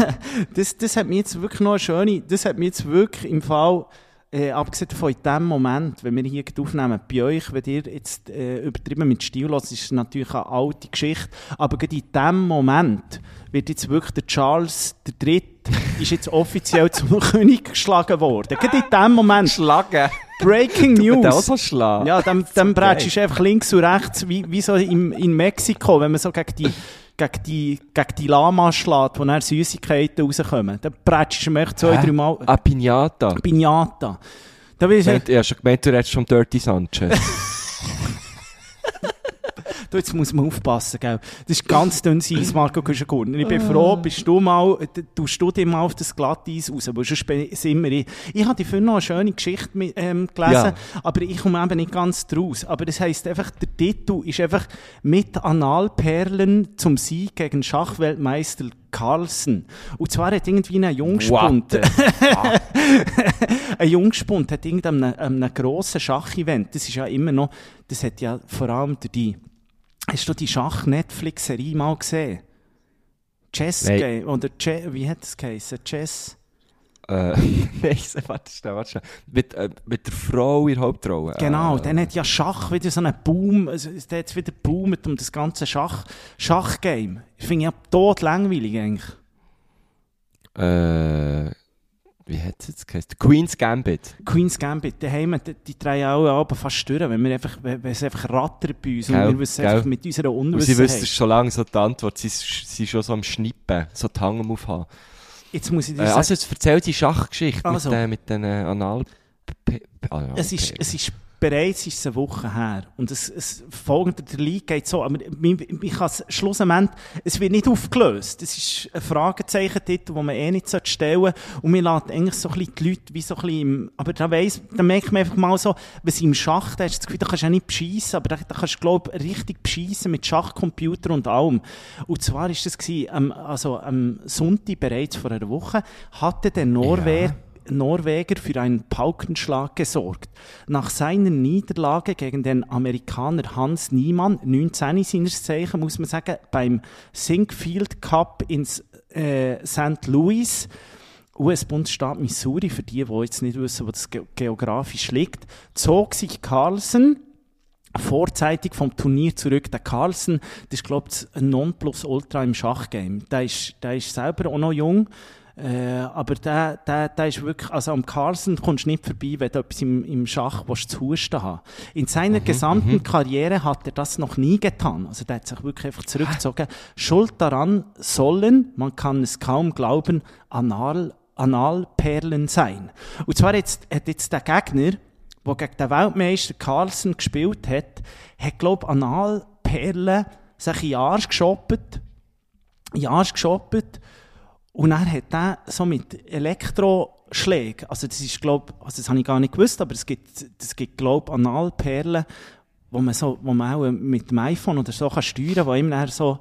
das, das hat mir jetzt wirklich noch eine schöne, das hat mir jetzt wirklich im Fall, äh, abgesehen von in dem Moment, wenn wir hier aufnehmen, bei euch, wenn ihr jetzt äh, übertrieben mit Stil hört, ist es natürlich eine alte Geschichte, aber gerade in dem Moment wird jetzt wirklich der Charles Dritte ist jetzt offiziell zum König geschlagen worden. Gerade in dem Moment. Schlagen. Breaking News. Der auch so schlagen. Ja, dann, dann brätschst du einfach links und rechts, wie, wie so in, in Mexiko, wenn man so gegen die, gegen die, gegen die Lama schlägt, wo dann Süßigkeiten rauskommen. Dann brätschst du echt zwei, drei Mal Ah, Pinata. Pinata. Da will ich Ich habe schon gemeint, du redest vom Dirty Sanchez. Du, jetzt muss man aufpassen, gell? Das ist ganz dünnes Eis, Marco Kuschengurner. Ich bin froh, bist du mal, tust du dich mal auf das Glatteis raus, weil sonst sind wir... Ich habe vorhin noch eine schöne Geschichte mit, ähm, gelesen, Ja. aber ich komme eben nicht ganz draus. Aber das heisst einfach, der Titel ist einfach «Mit Analperlen zum Sieg gegen Schachweltmeister Carlsen». Und zwar hat irgendwie ein Jungspund... Ein Jungspund hat irgendein einem, einem grossen Schachevent, das ist ja immer noch, das hat ja vor allem der die, hast du die Schach-Netflix-Serie mal gesehen? Chess Nein. Game, oder che, wie hat das geheißen? Chess? Äh, nein, warte schnell, warte schnell. Mit, äh, mit der Frau in der Hauptrolle. Genau, Äh, dann hat ja Schach wieder so einen Boom, also es hat jetzt wieder boomt um das ganze Schach, Schachgame. Ich finde ja tot langweilig eigentlich. Äh, wie hat es jetzt geheißen? Queen's Gambit. Queen's Gambit, daheim, die, die drehen alle Abend fast durch, wenn, wir einfach, wenn es einfach rattert bei uns Gell, und wir wissen einfach mit unserer Und sie Unwissenheit. wissen schon lange so die Antwort. Sie sie sind schon so am Schnippen, so die Hang am Aufhaben. Jetzt muss ich dir Äh, sagen, also jetzt erzähl die Schachgeschichte Also. mit, den, mit den äh, Anal... Ah, ja, Es ist, es ist bereits ist es eine Woche her. Und es, es folgende, der League geht so, aber ich, ich kann es schlussendlich, es wird nicht aufgelöst. Es ist ein Fragezeichen dort, wo man eh nicht stellen sollte. Und wir lassen eigentlich so ein bisschen die Leute wie so ein bisschen im, aber da weiss, da merkt man einfach mal so, sie im Schach, da hast du das Gefühl, da kannst du auch nicht beschissen, aber da, da kannst du, glaub richtig beschissen mit Schachcomputer und allem. Und zwar ist das gewesen, ähm, also am Sonntag bereits vor einer Woche, hatte der Norweger Norweger für einen Paukenschlag gesorgt. Nach seiner Niederlage gegen den Amerikaner Hans Niemann, 19 seines Zeichen, muss man sagen, beim Sinkfield Cup ins äh, St. Louis, US-Bundesstaat Missouri, für die, die jetzt nicht wissen, wo das ge geografisch liegt, zog sich Carlsen vorzeitig vom Turnier zurück. Der Carlsen, das ist, glaube ich, ein Nonplusultra im Schachgame. Der ist, der ist selber auch noch jung. Äh, aber der, der, der ist wirklich, also am Carlsen kommst du nicht vorbei, wenn du etwas im, im Schach willst, zu husten haben. In seiner gesamten Karriere hat er das noch nie getan. Also der hat sich wirklich einfach zurückgezogen. Schuld daran sollen, man kann es kaum glauben, Anal Analperlen sein. Und zwar jetzt, hat jetzt der Gegner, der gegen den Weltmeister Carlsen gespielt hat, hat, glaube ich, Analperlen sich in den Arsch geshoppt, in den Arsch geshoppt und dann hat er so mit Elektroschlägen, also das ist, glaube also das habe ich gar nicht gewusst, aber es gibt, es gibt glaube Analperlen, wo man, so, wo man auch mit dem iPhone oder so kann steuern kann, die ihm dann so,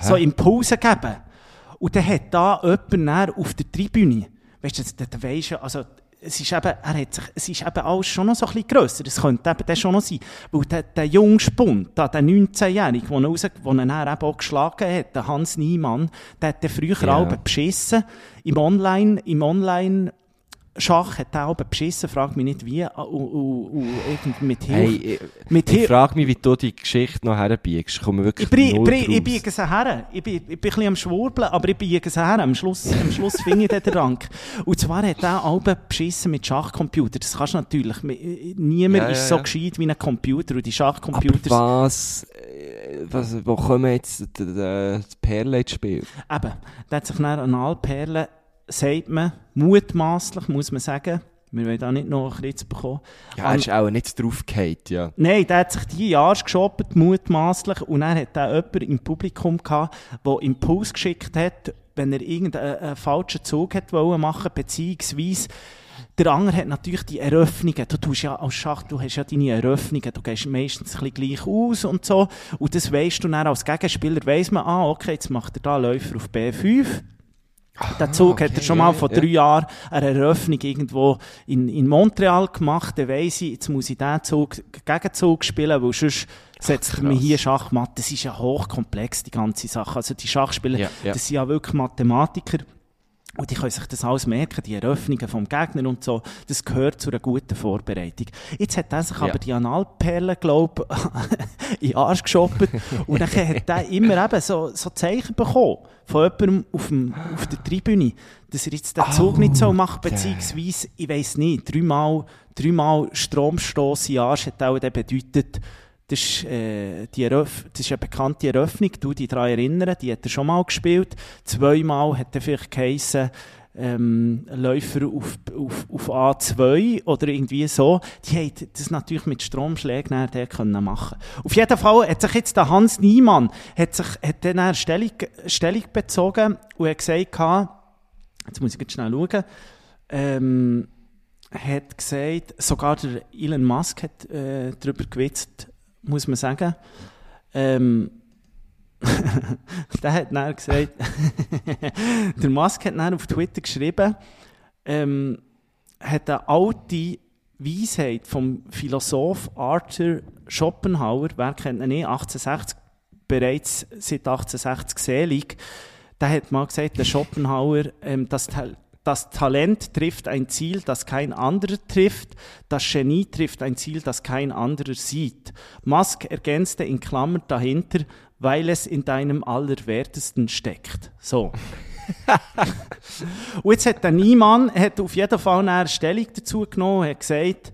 so Impulse geben. Und dann hat da jemand auf der Tribüne, weißt du, da weisst du, also, es ist eben, er hat sich, es ist eben alles schon noch so ein bisschen grösser. Es könnte eben dann schon noch sein. Weil der, der junge Spund, der 19-Jährige, den er, raus, den er dann eben auch geschlagen hat, der Hans Niemann, der hat dann früher Ja. beschissen. Im Online, im Online, Schach hat auch beschissen, frag mich nicht wie, und, und, und irgendwie mit Hilfe. Hey, ich, mit ich frage mich, wie du die Geschichte noch herbiegst. Ich komme wirklich Ich, bring, null bring, ich biege sie her. Ich bin, ich bin ein bisschen am Schwurbeln, aber ich biege sie her. Am Schluss, am Schluss finde ich dann den Rank. Und zwar hat er auch beschissen mit Schachcomputer. Das kannst du natürlich. Niemand Ja, ist so ja. gescheit wie ein Computer. Und die Aber Schachcomputer. was, äh, was, wo kommen jetzt die, die, die Perle ins Spiel? Eben, der hat sich nach Analperlen, sagt man, mutmaßlich, muss man sagen. Wir wollen da nicht noch ein Kritz bekommen. Ja, er ist auch nicht draufgefallen, ja. Nein, der hat sich die Jahre geshoppt, mutmaßlich. Und dann hat er jemanden im Publikum gehabt, der Impuls geschickt hat, wenn er irgendeinen einen falschen Zug hat wollen machen, beziehungsweise der andere hat natürlich die Eröffnungen. Du tust ja als Schach, du hast ja deine Eröffnungen, du gehst meistens ein bisschen gleich aus und so. Und das weisst du dann als Gegenspieler, weiss man, ah, okay, jetzt macht er da Läufer auf B5. Der Zug hat er okay, schon mal vor drei Jahren eine Eröffnung irgendwo in, in Montreal gemacht. Dann weiss ich, jetzt muss ich diesen Zug, Gegenzug spielen, weil sonst setzt mir krass. hier Schachmatt. Das ist ja hochkomplex, die ganze Sache. Also die Schachspieler, Ja, ja. das sind ja wirklich Mathematiker. Und die können sich das alles merken, die Eröffnungen vom Gegner und so. Das gehört zu einer guten Vorbereitung. Jetzt hat er sich Ja. aber die Analperlen, glaube ich, in den Arsch geshoppt. und dann hat er immer eben so, so Zeichen bekommen von jemandem auf, dem, auf der Tribüne, dass er jetzt den Zug nicht so macht, beziehungsweise, ich weiss nicht, dreimal, dreimal Stromstoß in den Arsch hat auch dann bedeutet, das ist, äh, die das ist eine bekannte Eröffnung, du dich daran erinnern, die hat er schon mal gespielt. Zweimal hat er vielleicht geheissen, ähm, Läufer auf, auf, auf A2 oder irgendwie so. Die haben das natürlich mit Stromschlägen der können machen. Auf jeden Fall hat sich jetzt der Hans Niemann hat sich, hat dann Stellung, Stellung bezogen und hat gesagt, jetzt muss ich jetzt schnell schauen, ähm, hat gesagt, sogar der Elon Musk hat äh, darüber gewitzt, muss man sagen. Ähm, der hat dann gesagt, der Musk hat dann auf Twitter geschrieben, ähm, hat eine alte Weisheit vom Philosoph Arthur Schopenhauer, wer kennt ihn nicht, 1860, bereits seit 1860 selig, der hat mal gesagt, der Schopenhauer, ähm, das, Ta- das Talent trifft ein Ziel, das kein anderer trifft. Das Genie trifft ein Ziel, das kein anderer sieht. Musk ergänzte in Klammern dahinter, weil es in deinem Allerwertesten steckt. So. Und jetzt hat der Niemann hat auf jeden Fall eine Stellung dazu genommen, hat gesagt,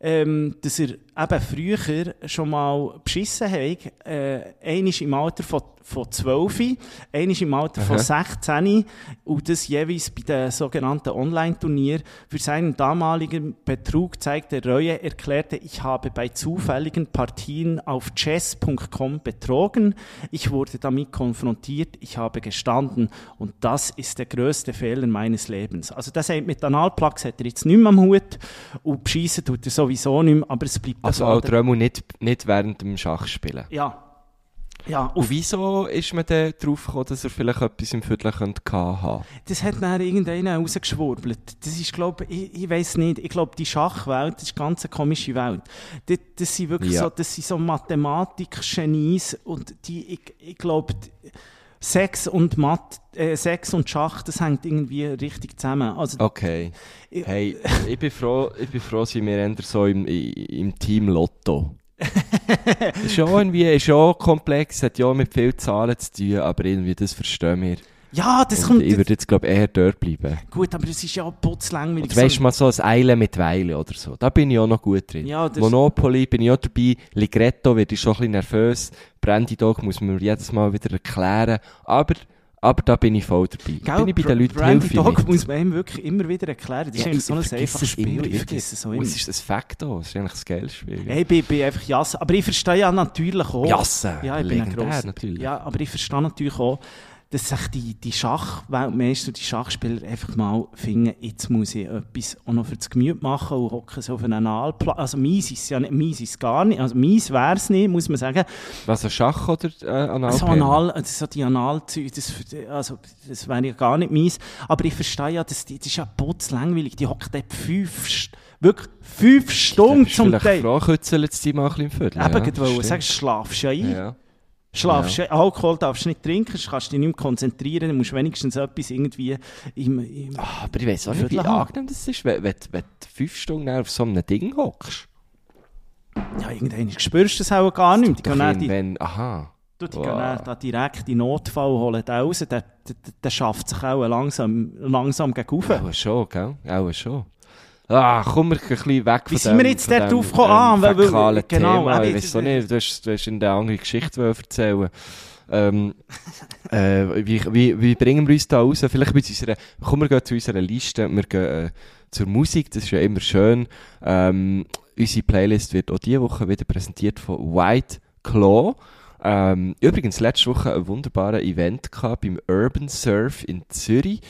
ähm, dass er eben früher schon mal beschissen hat, äh, einmal im Alter von, von 12, einmal im Alter von Aha. 16 und das jeweils bei den sogenannten Online-Turnier. Für seinen damaligen Betrug zeigte Reue, erklärte, ich habe bei zufälligen Partien auf chess.com betrogen. Ich wurde damit konfrontiert, ich habe gestanden und das ist der größte Fehler meines Lebens. Also das hat mit Analplugs hat er jetzt nicht mehr am Hut und beschissen tut er sowieso nicht mehr, aber es bleibt Also auch Drömmel nicht, nicht während dem Schachspielen. Ja. Ja, Und wieso ist man dann drauf gekommen, dass er vielleicht etwas im Viertel könnte haben? Das hat dann irgendeiner rausgeschwurbelt. Das ist, glaube ich, ich weiß nicht, ich glaube, die Schachwelt, ist eine ganz komische Welt. Das, das sind wirklich Ja. so, das sind so Mathematik-Genies und die, ich, ich glaube, die- Sex und Math, äh, Sex und Schach, das hängt irgendwie richtig zusammen. Also, Okay. Ich- Hey, ich bin froh, ich bin froh, sind wir eher so im, im Team Lotto. ist ja irgendwie ist auch komplex, hat ja mit vielen Zahlen zu tun, aber irgendwie das verstehen wir. Ja, das Und kommt, ich würde jetzt, glaube ich, eher dort bleiben. gut, aber es ist ja auch putzlangweilig. Und weißt du mal so ein Eilen mit Weile oder so, da bin ich auch noch gut drin. Ja, das- Monopoly bin ich auch dabei, Ligretto werde ich schon ein bisschen nervös, Brandy Dog muss man mir jedes Mal wieder erklären, aber Aber da bin ich voll dabei. Gell, bin ich bei den Leuten Brandy Hilfe Dog nicht. muss man ihm wirklich immer wieder erklären. Das ist Ja, eigentlich so ein einfaches es immer Spiel. Ich vergesse es so Und immer. es ist ein Faktor, es ist eigentlich ein geiles Spiel. Hey, ich bin, bin einfach Jasse. Aber ich verstehe ja natürlich auch. Jasse, Ja, ich bin ein legendär grosser. natürlich. Ja, aber ich verstehe natürlich auch, dass sich die, die Schachweltmeister, die Schachspieler einfach mal finden, jetzt muss ich etwas auch noch für das Gemüt machen und hocken so auf einen Analplatz. Also mies ist ja nicht, mies ist gar nicht. Also mies wäre es nicht, muss man sagen. Was, ein Schach oder äh, Anal? So Anal, also so die Analzüge, das, also, das wäre ja gar nicht mies. Aber ich verstehe ja, die, das ist ja putzlangweilig. Die hocken dort fünf, wirklich fünf Stunden zum Teil. froh, kützeln sie mal ein bisschen im Viertel. Eben, ja, stimmt. sagen, schlafst ja ein. Ja. Schlafst ja. Alkohol darfst du nicht trinken, kannst du dich nicht mehr konzentrieren, musst wenigstens etwas irgendwie im, im Ah, aber ich weiß auch nicht, wie angenehm das ist, wenn, wenn, wenn du fünf Stunden auf so einem Ding hockst. ja, irgendwann spürst du das auch gar nicht. Die die, wenn, aha. du, die gehen da direkt in Notfall, holen den raus, der, der, der, schafft sich auch langsam, langsam gegen. Auch schon, gell? Auch schon. Ah, komm wir ein bisschen weg Wie sind dem, wir jetzt dort aufgekommen? Ah, weil- weil- genau, Thema. eben, Ich weiß auch nicht, du hast, du hast in der andere Geschichte erzählen ähm, äh, wie, wie, wie bringen wir uns da raus? Vielleicht mit unserer, kommen wir gehen zu unserer Liste, wir gehen äh, zur Musik, das ist ja immer schön. Ähm, unsere Playlist wird auch diese Woche wieder präsentiert von White Claw. Ähm, übrigens, letzte Woche ein wunderbares Event gehabt beim Urban Surf in Zürich.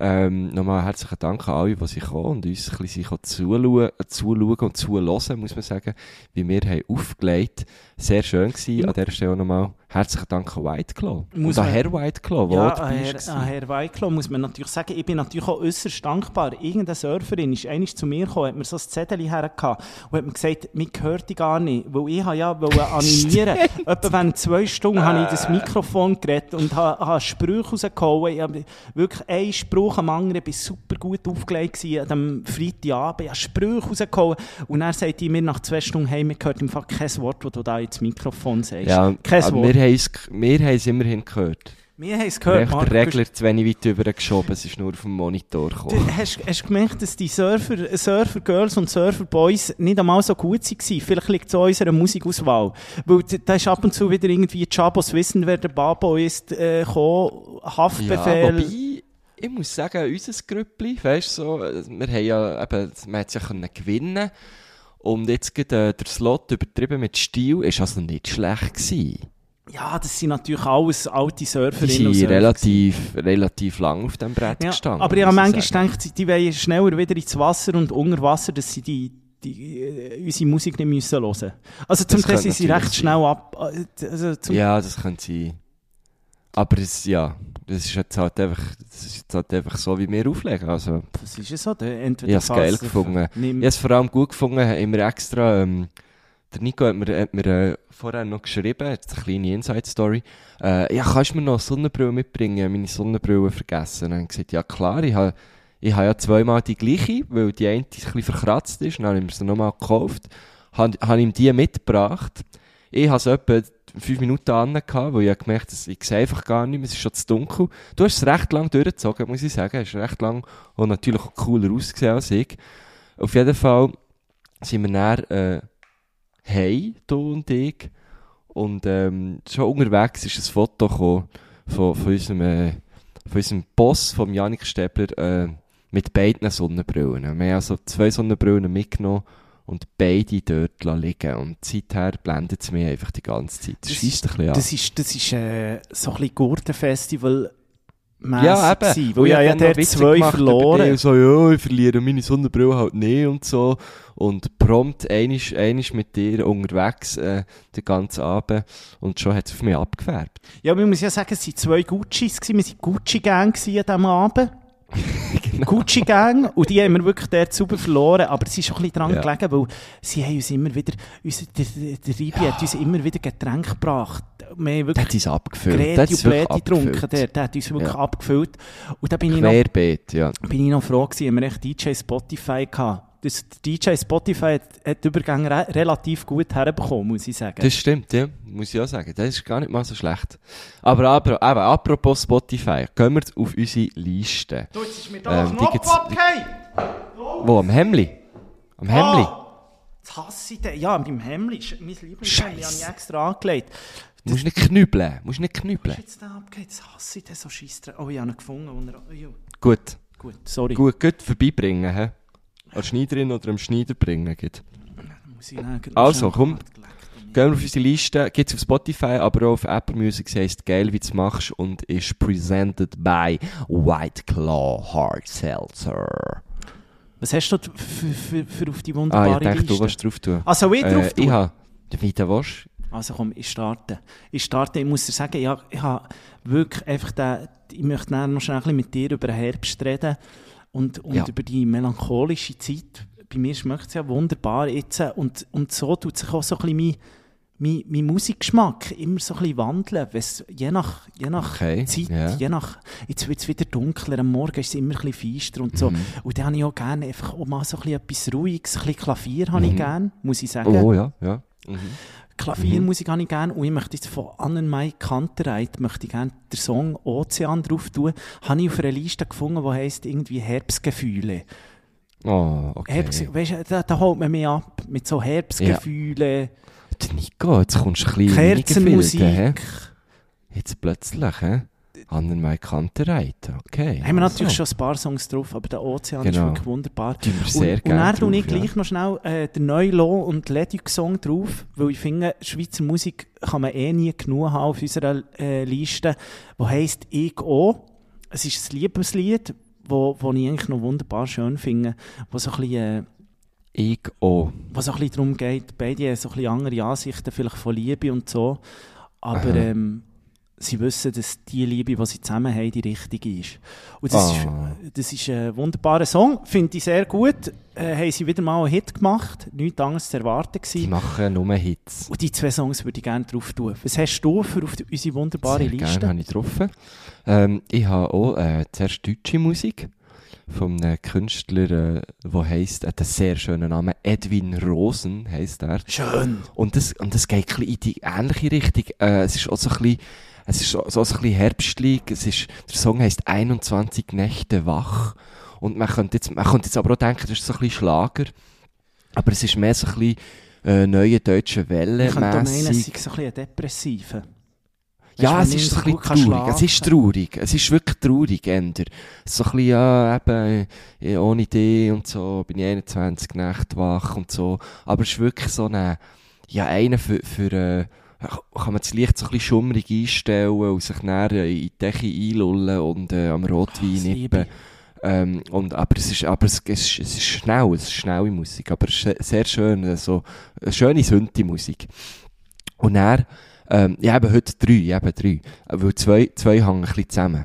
Ähm, nochmal herzlichen Dank an alle, die sich kommen und uns ein bisschen zuschauen, zuschauen und zuhören, muss man sagen, wie wir haben aufgelegt. Sehr schön gewesen. An dieser Stelle nochmal herzlichen Dank an White Claw. Muss und an Herr White Claw, der Ja, auch dabei an ist. Herr, an Herr Weiklo muss man natürlich sagen, ich bin natürlich auch äußerst dankbar. Irgendeine Surferin ist einmal zu mir gekommen, hat mir so ein Zettel hergehabt und hat mir gesagt, mich hört die gar nicht, weil ich ja wollte animieren. Etwa während zwei Stunden habe ich das Mikrofon geredet und habe, habe Sprüche rausgehauen. Ich habe wirklich einen Spruch am anderen, ich war super gut aufgelegt an diesem Freitagabend. Ich habe Sprüche rausgehauen und er sagt mir nach zwei Stunden, hey, mir gehört im Fall kein Wort, das du da ins Mikrofon sagst. Ja, kein Wort. Wir haben es immerhin gehört. Wir haben es gehört, Marc. Regler zu wenig weit übergeschoben, es ist nur auf dem Monitor Du, gekommen. hast, hast du gemerkt, dass die Surfer, Surfer Girls und Surfer Boys nicht einmal so gut waren? Vielleicht liegt es an unserer Musikauswahl. Weil da ist ab und zu wieder irgendwie Chabos wissen, wer der Babo ist, äh, gekommen, Ja, Haftbefehl. wobei, ich muss sagen, unser Grüppli, weißt du, so, wir haben ja, eben, man hat es ja können gewinnen und jetzt geht äh, der Slot übertrieben mit Stil, ist also nicht schlecht gewesen. Ja, das sind natürlich alles alte Die Surferinnen und sind relativ, relativ lang auf dem Brett Ja, gestanden. aber ich habe manchmal sagen. gedacht, die wollen schneller wieder ins Wasser und unter Wasser, dass sie die, die, äh, unsere Musik nicht müssen hören Also zum Das Teil sind sie recht sein. schnell ab. äh, Also zum Ja, das könnte sein. Aber es, ja, das ist jetzt halt einfach, das ist jetzt halt einfach so, wie wir auflegen. Also, Was ist es so? Der- Entweder Ich hab's fällt's geil gefunden. Ich habe es vor allem gut gefunden, haben wir extra, ähm, der Nico hat mir, hat mir äh, vorher noch geschrieben, jetzt eine kleine Inside-Story, äh, ja, kannst du mir noch Sonnenbrille mitbringen? Habe meine Sonnenbrille vergessen. Und dann habe gesagt, ja klar, ich habe, ich habe ja zweimal die gleiche, weil die eine ein bisschen verkratzt ist, dann habe ich mir sie nochmal gekauft, habe, habe ihm die mitgebracht. Ich habe es etwa fünf Minuten an, weil ich habe gemerkt, dass ich sehe einfach gar nicht mehr, es ist schon zu dunkel. Du hast es recht lang durchgezogen, muss ich sagen, es ist recht lang und natürlich auch cooler ausgesehen als ich. Auf jeden Fall sind wir dann, äh, hey, du und ich. Und, ähm, schon unterwegs ist ein Foto gekommen von, von unserem, äh, von unserem Boss, vom Janik Stäbler, äh, mit beiden Sonnenbrillen. Wir haben also zwei Sonnenbrillen mitgenommen und beide dort liegen. Und seither blendet es mich einfach die ganze Zeit. Das Das scheisst ein bisschen an. Das ist, das ist äh, so ein bisschen Gurtenfestival Ja, eben. gewesen, weil ich ja dort zwei verloren. Und so, ja, ich verliere meine Sonnenbrille halt nicht und so. Und prompt einisch, einisch mit dir unterwegs, äh, den ganzen Abend. Und schon hat es auf mich abgefärbt. Ja, aber ich muss ja sagen, es waren zwei Guccis, gewesen. wir waren Gucci-Gang an diesem Abend. Genau. Gucci-Gang, und die haben wir wirklich dort sauber verloren, aber es ist schon ein bisschen dran Ja. gelegen, weil sie haben uns immer wieder, uns, der, der, Ribi hat uns immer wieder Getränke gebracht. Wir haben Der wirklich hat uns abgefüllt. Der hat Greti uns und getrunken, abgefüllt. der, der hat uns wirklich Ja. abgefüllt. Und da bin ich noch ja. bin ich noch froh gewesen, haben wir echt DJ Spotify gehabt. Das, der DJ Spotify hat, hat die Übergänge re relativ gut herbekommen, muss ich sagen. Das stimmt, ja. Muss ich auch sagen. Das ist gar nicht mal so schlecht. Aber, aber eben, apropos Spotify, gehen wir auf unsere Liste. du, jetzt ist mir da ein Knopf abgefallen. Wo? Am Hemli? Am Hemli? Ah, das hasse ich den. Ja, beim Hemli. ist Mein Lieblingshemli habe ich extra angelegt. Du musst nicht knüppeln. Du musst nicht Was knüppeln. ist jetzt da abgeht? Das hasse ich, den so scheisse. Oh, ich habe ihn gefunden. wo er- oh. Gut. Gut, sorry. Gut, gut vorbeibringen, hä? An der Schneiderin oder am Schneider bringen, geht. Ich Also, komm. Gehen wir auf unsere Liste. Gibt's auf Spotify, aber auch auf Apple Music. Sie heisst «Geil, wie du machst» und ist presented by White Claw Hard Seltzer. Was hast du für, für, für auf die Ah, wunderbare ich dachte, Liste? du willst drauf tun. Also, ich drauf Äh, tun? ich habe... Wie du willst. Also komm, ich starte. Ich starte, ich muss dir sagen, ja, ich habe wirklich einfach den, ich möchte noch schnell ein bisschen mit dir über den Herbst reden und, und Ja. über die melancholische Zeit. Bei mir schmeckt es ja wunderbar jetzt und, und so tut sich auch so ein bisschen mein, mein, mein Musikgeschmack immer so ein bisschen wandeln, je nach, je nach Okay, Zeit, ja. je nach, jetzt wird es wieder dunkler, am Morgen ist es immer ein bisschen feister und so. Mhm. Und dann habe ich auch gerne einfach auch mal so ein bisschen etwas Ruhiges, ein bisschen Klavier habe ich Mhm. gerne, muss ich sagen. Oh, ja, ja. Mhm. Klaviermusik habe ich gerne und ich möchte jetzt von Annenmai Kantereit möchte ich gerne den Song Ozean drauf tun. Habe ich auf einer Liste gefunden, die heisst irgendwie Herbstgefühle. Oh, okay. Herbst, weißt da, da holt man mich ab mit so Herbstgefühle, Der Nico, jetzt kommst du ein bisschen Kerzenmusik. Hä? Jetzt plötzlich, hä? Anderen mal Kante reiten, okay. Haben wir natürlich also. schon ein paar Songs drauf, aber der Ozean ist Genau. wirklich wunderbar. Tun wir sehr und, und dann tue ich ja. gleich noch schnell äh, den neuen Lo und Leduc-Song drauf, weil ich finde, Schweizer Musik kann man eh nie genug haben auf unserer äh, Liste, wo heisst «Ich auch». Es ist ein Liebeslied, wo, wo ich eigentlich noch wunderbar schön finde, wo so ein bisschen... Äh, Ich auch. wo so ein bisschen darum geht, beide haben so ein bisschen andere Ansichten vielleicht von Liebe und so, aber ähm, sie wissen, dass die Liebe, die sie zusammen haben, die richtige ist. Und das, Ah. ist, das ist ein wunderbarer Song, finde ich sehr gut. Äh, haben sie wieder mal einen Hit gemacht, nichts anderes zu erwarten Die gewesen. machen nur Hits. Und die zwei Songs würde ich gerne drauf tun. Was hast du für auf die, unsere wunderbare Sehr gerne Liste? habe ich getroffen. Ähm, ich habe auch äh, zuerst deutsche Musik von einem Künstler, äh, der heisst, hat einen sehr schönen Namen, Edwin Rosen heisst er. Schön. Und das, und das geht ein bisschen in die ähnliche Richtung. Äh, es ist auch so ein bisschen, es ist so, so ein bisschen herbstlich. Es ist, der Song heisst 21 Nächte wach. Und man könnte jetzt, man könnte jetzt aber auch denken, das ist so ein bisschen Schlager. Aber es ist mehr so ein bisschen, äh, neue deutsche Welle Ich könnte meinen, es sei so ein bisschen ein Depressiver. Ja, es ist so ein bisschen traurig. Es ist traurig. Es ist wirklich traurig, Ender. So ein bisschen, ja, eben, ohne Idee und so, bin ich 21 Nächte wach und so. Aber es ist wirklich so eine, ja, einer für, für, äh, kann man das Licht so ein bisschen schummrig einstellen und sich äh, in die Decke einlullen und äh, am Rotwein liebe nippen. Ähm, und, aber es ist, aber es, es, es ist schnell, es ist schnelle Musik, aber es ist sehr schön, äh, so, eine schöne Sünti-Musik. Und dann, ähm, ich habe heute drei, ich habe drei, Äh, weil zwei, zwei hängen ein bisschen zusammen.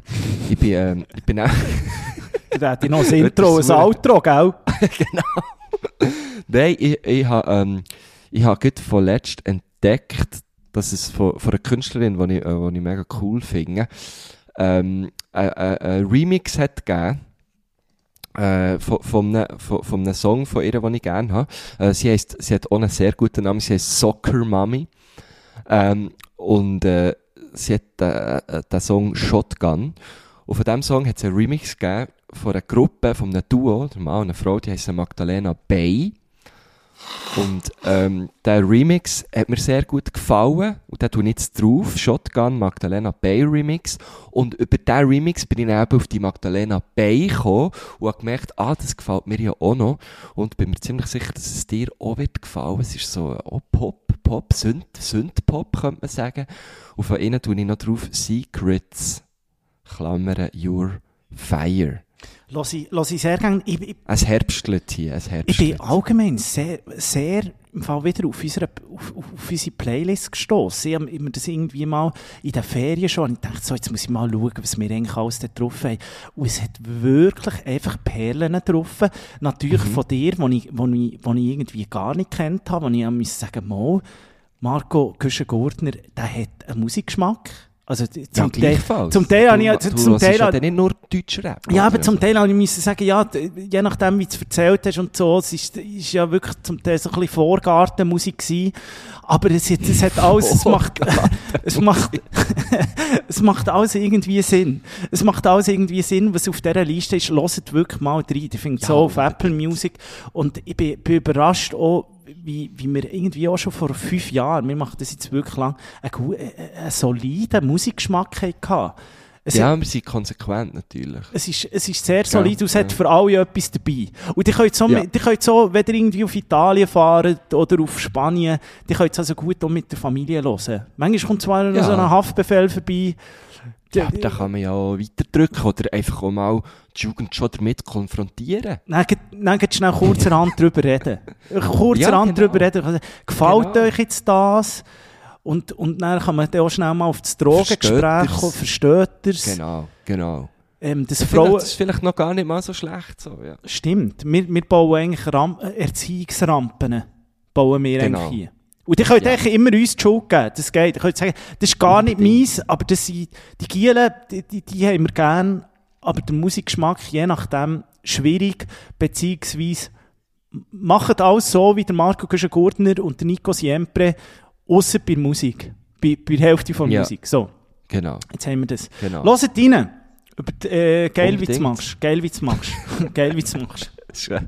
Ich bin, ähm, ich bin auch, Da hätte ich noch ein Intro, ein Outro, gell? Nein, ich, ich habe, ähm, ich habe gerade vorletzt entdeckt, dass es von, von einer Künstlerin, die ich, äh, ich mega cool finde, ähm, ein, ein, ein Remix hat gegeben, äh, von, von, einem, von, einem Song von ihr, den ich gerne habe. Äh, sie, heisst, sie hat auch einen sehr guten Namen, sie heißt Soccer Mommy. Ähm, und äh, sie hat äh, äh, den Song Shotgun. Und von diesem Song hat es einen Remix gegeben von einer Gruppe, von einem Duo, der Mann und eine Frau, die heißen Magdalena Bay. Und ähm, der Remix hat mir sehr gut gefallen. Und da tue ich jetzt drauf. Shotgun Magdalena Bay Remix. Und über diesen Remix bin ich eben auf die Magdalena Bay gekommen und habe gemerkt, ah, das gefällt mir ja auch noch. Und bin mir ziemlich sicher, dass es dir auch wird gefallen. Es ist so auch Pop, Pop, Synth, Synth-Pop, könnte man sagen. Und von innen tue ich noch drauf Secrets, Klammern, Your Fire. Lass ich, lass ich sehr gerne. Ich, ich, Ein Herbstlet hier, ein ich Herbstlet. bin allgemein sehr, sehr im Fall wieder auf unsere, auf, auf, unsere Playlist gestossen. Ich habe mir das irgendwie mal in den Ferien schon, und ich dachte so, jetzt muss ich mal schauen, was wir eigentlich alles da drauf haben. Und es hat wirklich einfach Perlen drauf. Natürlich Mhm. von dir, die ich, wo ich, wo ich irgendwie gar nicht kennt habe, wo ich sagen, mal, Marco Güschen-Gurtner, der hat einen Musikgeschmack. Also, Ja, zum Teil, gleichfalls. zum Teil habe ich, also, zum Teil, ja nicht nur deutscher Rap. ja, aber zum Teil habe ich müssen sagen, ja, je nachdem, wie du es erzählt hast und so, es ist, ist ja wirklich zum Teil so ein bisschen Vorgartenmusik gewesen. Aber es, hat- es hat alles, es macht, es macht, es macht alles irgendwie Sinn. Es macht alles irgendwie Sinn, was auf dieser Liste ist. Hört wirklich mal rein. Ich finde Ja, so auf. Apple Music. Und ich bin, bin überrascht auch, wie, wie wir irgendwie auch schon vor fünf Jahren, wir machen das jetzt wirklich lang, einen, äh, äh, einen soliden Musikgeschmack hatten. Es, Ja, wir sind konsequent natürlich. es, ist, es ist sehr solid und es hat ja. für alle etwas dabei. Und die könnt so, Ja. die könnt so, wenn ihr irgendwie auf Italien fahrt oder auf Spanien, die könnt also gut auch mit der Familie hören. Manchmal kommt zwar noch Ja. so ein Haftbefehl vorbei. Ja, aber da kann man ja auch weiterdrücken oder einfach auch mal die Jugend schon damit konfrontieren. Dann, dann geht schnell kurzerhand drüber reden. Kurzerhand genau. drüber reden. Gefällt Genau. euch jetzt das? Und, und dann kann man dann auch schnell mal auf das Drogengespräch kommen. Versteht ihr es? Genau, genau. Ähm, das Frauen... das ist vielleicht noch gar nicht mal so schlecht so, ja. Stimmt. Wir, wir bauen eigentlich Ram äh, Erziehungsrampen. Bauen wir Genau. eigentlich hier. Und die könnt Ja. eigentlich immer uns die Schuld geben. Das geht. Ihr könnt sagen, das ist gar nicht meins, aber das sind, die Gielen, die, die, die haben wir gern. Aber der Musikgeschmack, je nachdem, schwierig, beziehungsweise macht alles so wie der Marco Güschen-Gurtner und der Nico Siempre, außer bei Musik. Bei, bei der Hälfte von Ja. Musik. So, Genau, jetzt haben wir das. genau. Hört rein. Über die, äh, geil, wie du machst. Geil, wie du machst. geil, wie du machst. Schön,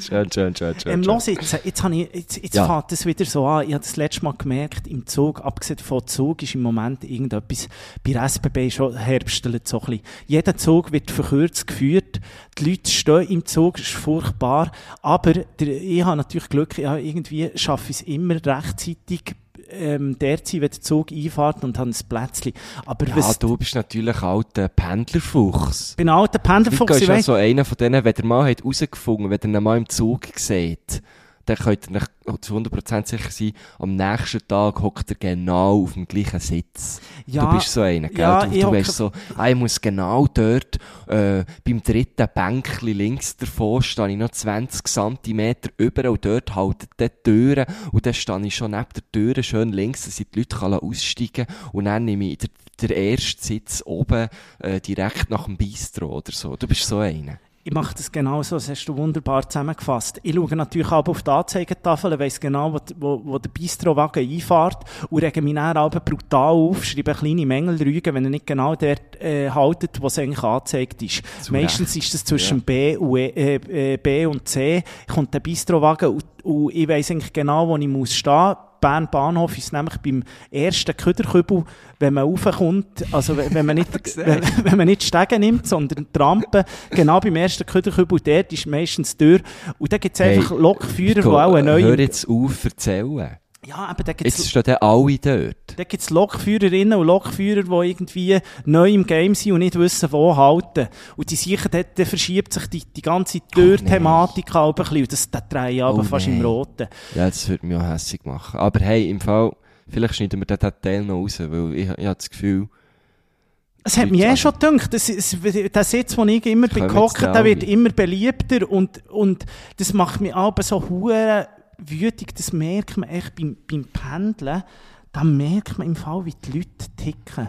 schön, schön, schön. schön, Ähm, los jetzt, jetzt, habe ich, jetzt, jetzt Ja. fängt es wieder so an. Ich habe das letzte Mal gemerkt, im Zug, abgesehen von Zug, ist im Moment irgendetwas, bei SBB schon herbstelt so ein bisschen. Jeder Zug wird verkürzt geführt, die Leute stehen im Zug, ist furchtbar, aber der, ich habe natürlich Glück, ja, irgendwie schaffe ich es immer rechtzeitig, ähm, der zu sein, wenn der Zug einfahrt und habe ein Plätzchen. Aber Ja, was, du bist natürlich alter Pendlerfuchs. ich bin alter Pendlerfuchs, ist ich ja so einer von denen, wenn ihr mal habt herausgefunden wenn ihr ihn mal im Zug seht, dann könnt ihr euch zu 100% sicher sein, am nächsten Tag hockt er genau auf dem gleichen Sitz. Ja, du bist so einer, gell? ja, du ich du weißt so, ah, ich muss genau dort, äh, beim dritten Bänkli links davor stehe ich noch 20 cm über und dort halten die Türen und dann stehe ich schon neben der Türe schön links, dass ich die Leute kann aussteigen kann und dann nehme ich den, den ersten Sitz oben äh, direkt nach dem Bistro oder so. Du bist so einer. Ich mache das genauso, das hast du wunderbar zusammengefasst. Ich schaue natürlich auch auf die Anzeigetafel, weiss genau, wo, wo, wo der Bistrowagen einfahrt und rege mich dann aber brutal auf, schreibe kleine Mängelrüge, wenn er nicht genau dort äh, haltet, wo es eigentlich angezeigt ist. Zu Meistens Recht. ist das zwischen Ja. B, und e, äh, B und C, kommt der Bistrowagen und, und ich weiss eigentlich genau, wo ich muss stehen Bern Bahnhof ist nämlich beim ersten Köderkübel, wenn man raufkommt, also wenn man nicht, wenn, wenn man nicht Stege nimmt, sondern die Rampe, genau beim ersten Köderkübel, dort ist meistens die Tür. Und da gibt es Hey, einfach Lokführer, die auch eine Hör jetzt auf, erzählen. Ja, aber da gibt Jetzt es stehen alle dort. da gibt's Lokführerinnen und Lokführer, die irgendwie neu im Game sind und nicht wissen, wo halten. Und die sicher, dort verschiebt sich die, die ganze Türthematik auch ein bisschen. Und das, das drehe ich aber Oh fast im nein. Roten. Ja, das würde mich auch hässlich machen. Aber hey, im Fall, vielleicht schneiden wir den Teil noch raus, weil ich, ich habe das Gefühl, Es hat mich eh schon gedacht, das, das, der Sitz, wo ich immer jetzt der wird immer beliebter und, und das macht mich aber so hure wütig, das merkt man echt beim, beim Pendeln, da merkt man im Fall, wie die Leute ticken.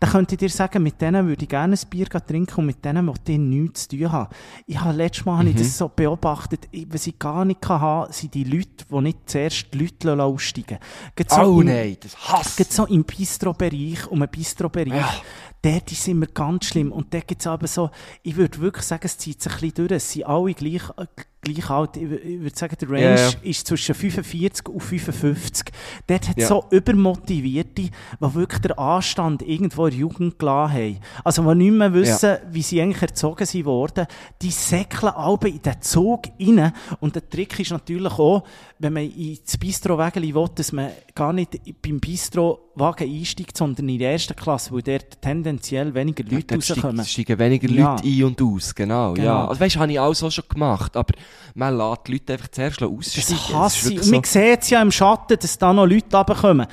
Da könnte ich dir sagen, mit denen würde ich gerne ein Bier trinken und mit denen möchte ich nichts zu tun haben. Ich habe letztes Mal habe ich Mhm. das so beobachtet, ich- was ich gar nicht kann haben, sind die Leute, die nicht zuerst die Leute aussteigen lassen. Gerade oh im- nein, das hasst Gerade so im Bistro-Bereich, um einen Bistro-Bereich, Ja. dort ist immer ganz schlimm. Und dort gibt es aber so, ich würde wirklich sagen, es zieht sich ein bisschen durch. Es sind alle gleich, äh, gleich alt. Ich, wür- ich würde sagen, der Range Ja, ja. ist zwischen 45 und 55. Dort hat es Ja. so Übermotivierte, die wirklich den Anstand irgendwo in der Jugend gelassen haben. Also, die nicht mehr wissen, wie sie eigentlich erzogen sind worden. Die säckeln alle in den Zug rein. Und der Trick ist natürlich auch, wenn man ins Bistro-Wägeli will, dass man gar nicht beim Bistro-Wagen einsteigt, sondern in der ersten Klasse, weil dort tendenziell weniger Leute steig- rauskommen. steigen weniger Ja. Leute ein und aus, genau. Genau. Ja. Also, weißt du, habe ich auch schon gemacht, aber man lässt die Leute einfach zuerst aussteigen. Das hasse ich. Und man sieht es ja im Schatten, dass da noch Leute runterkommen.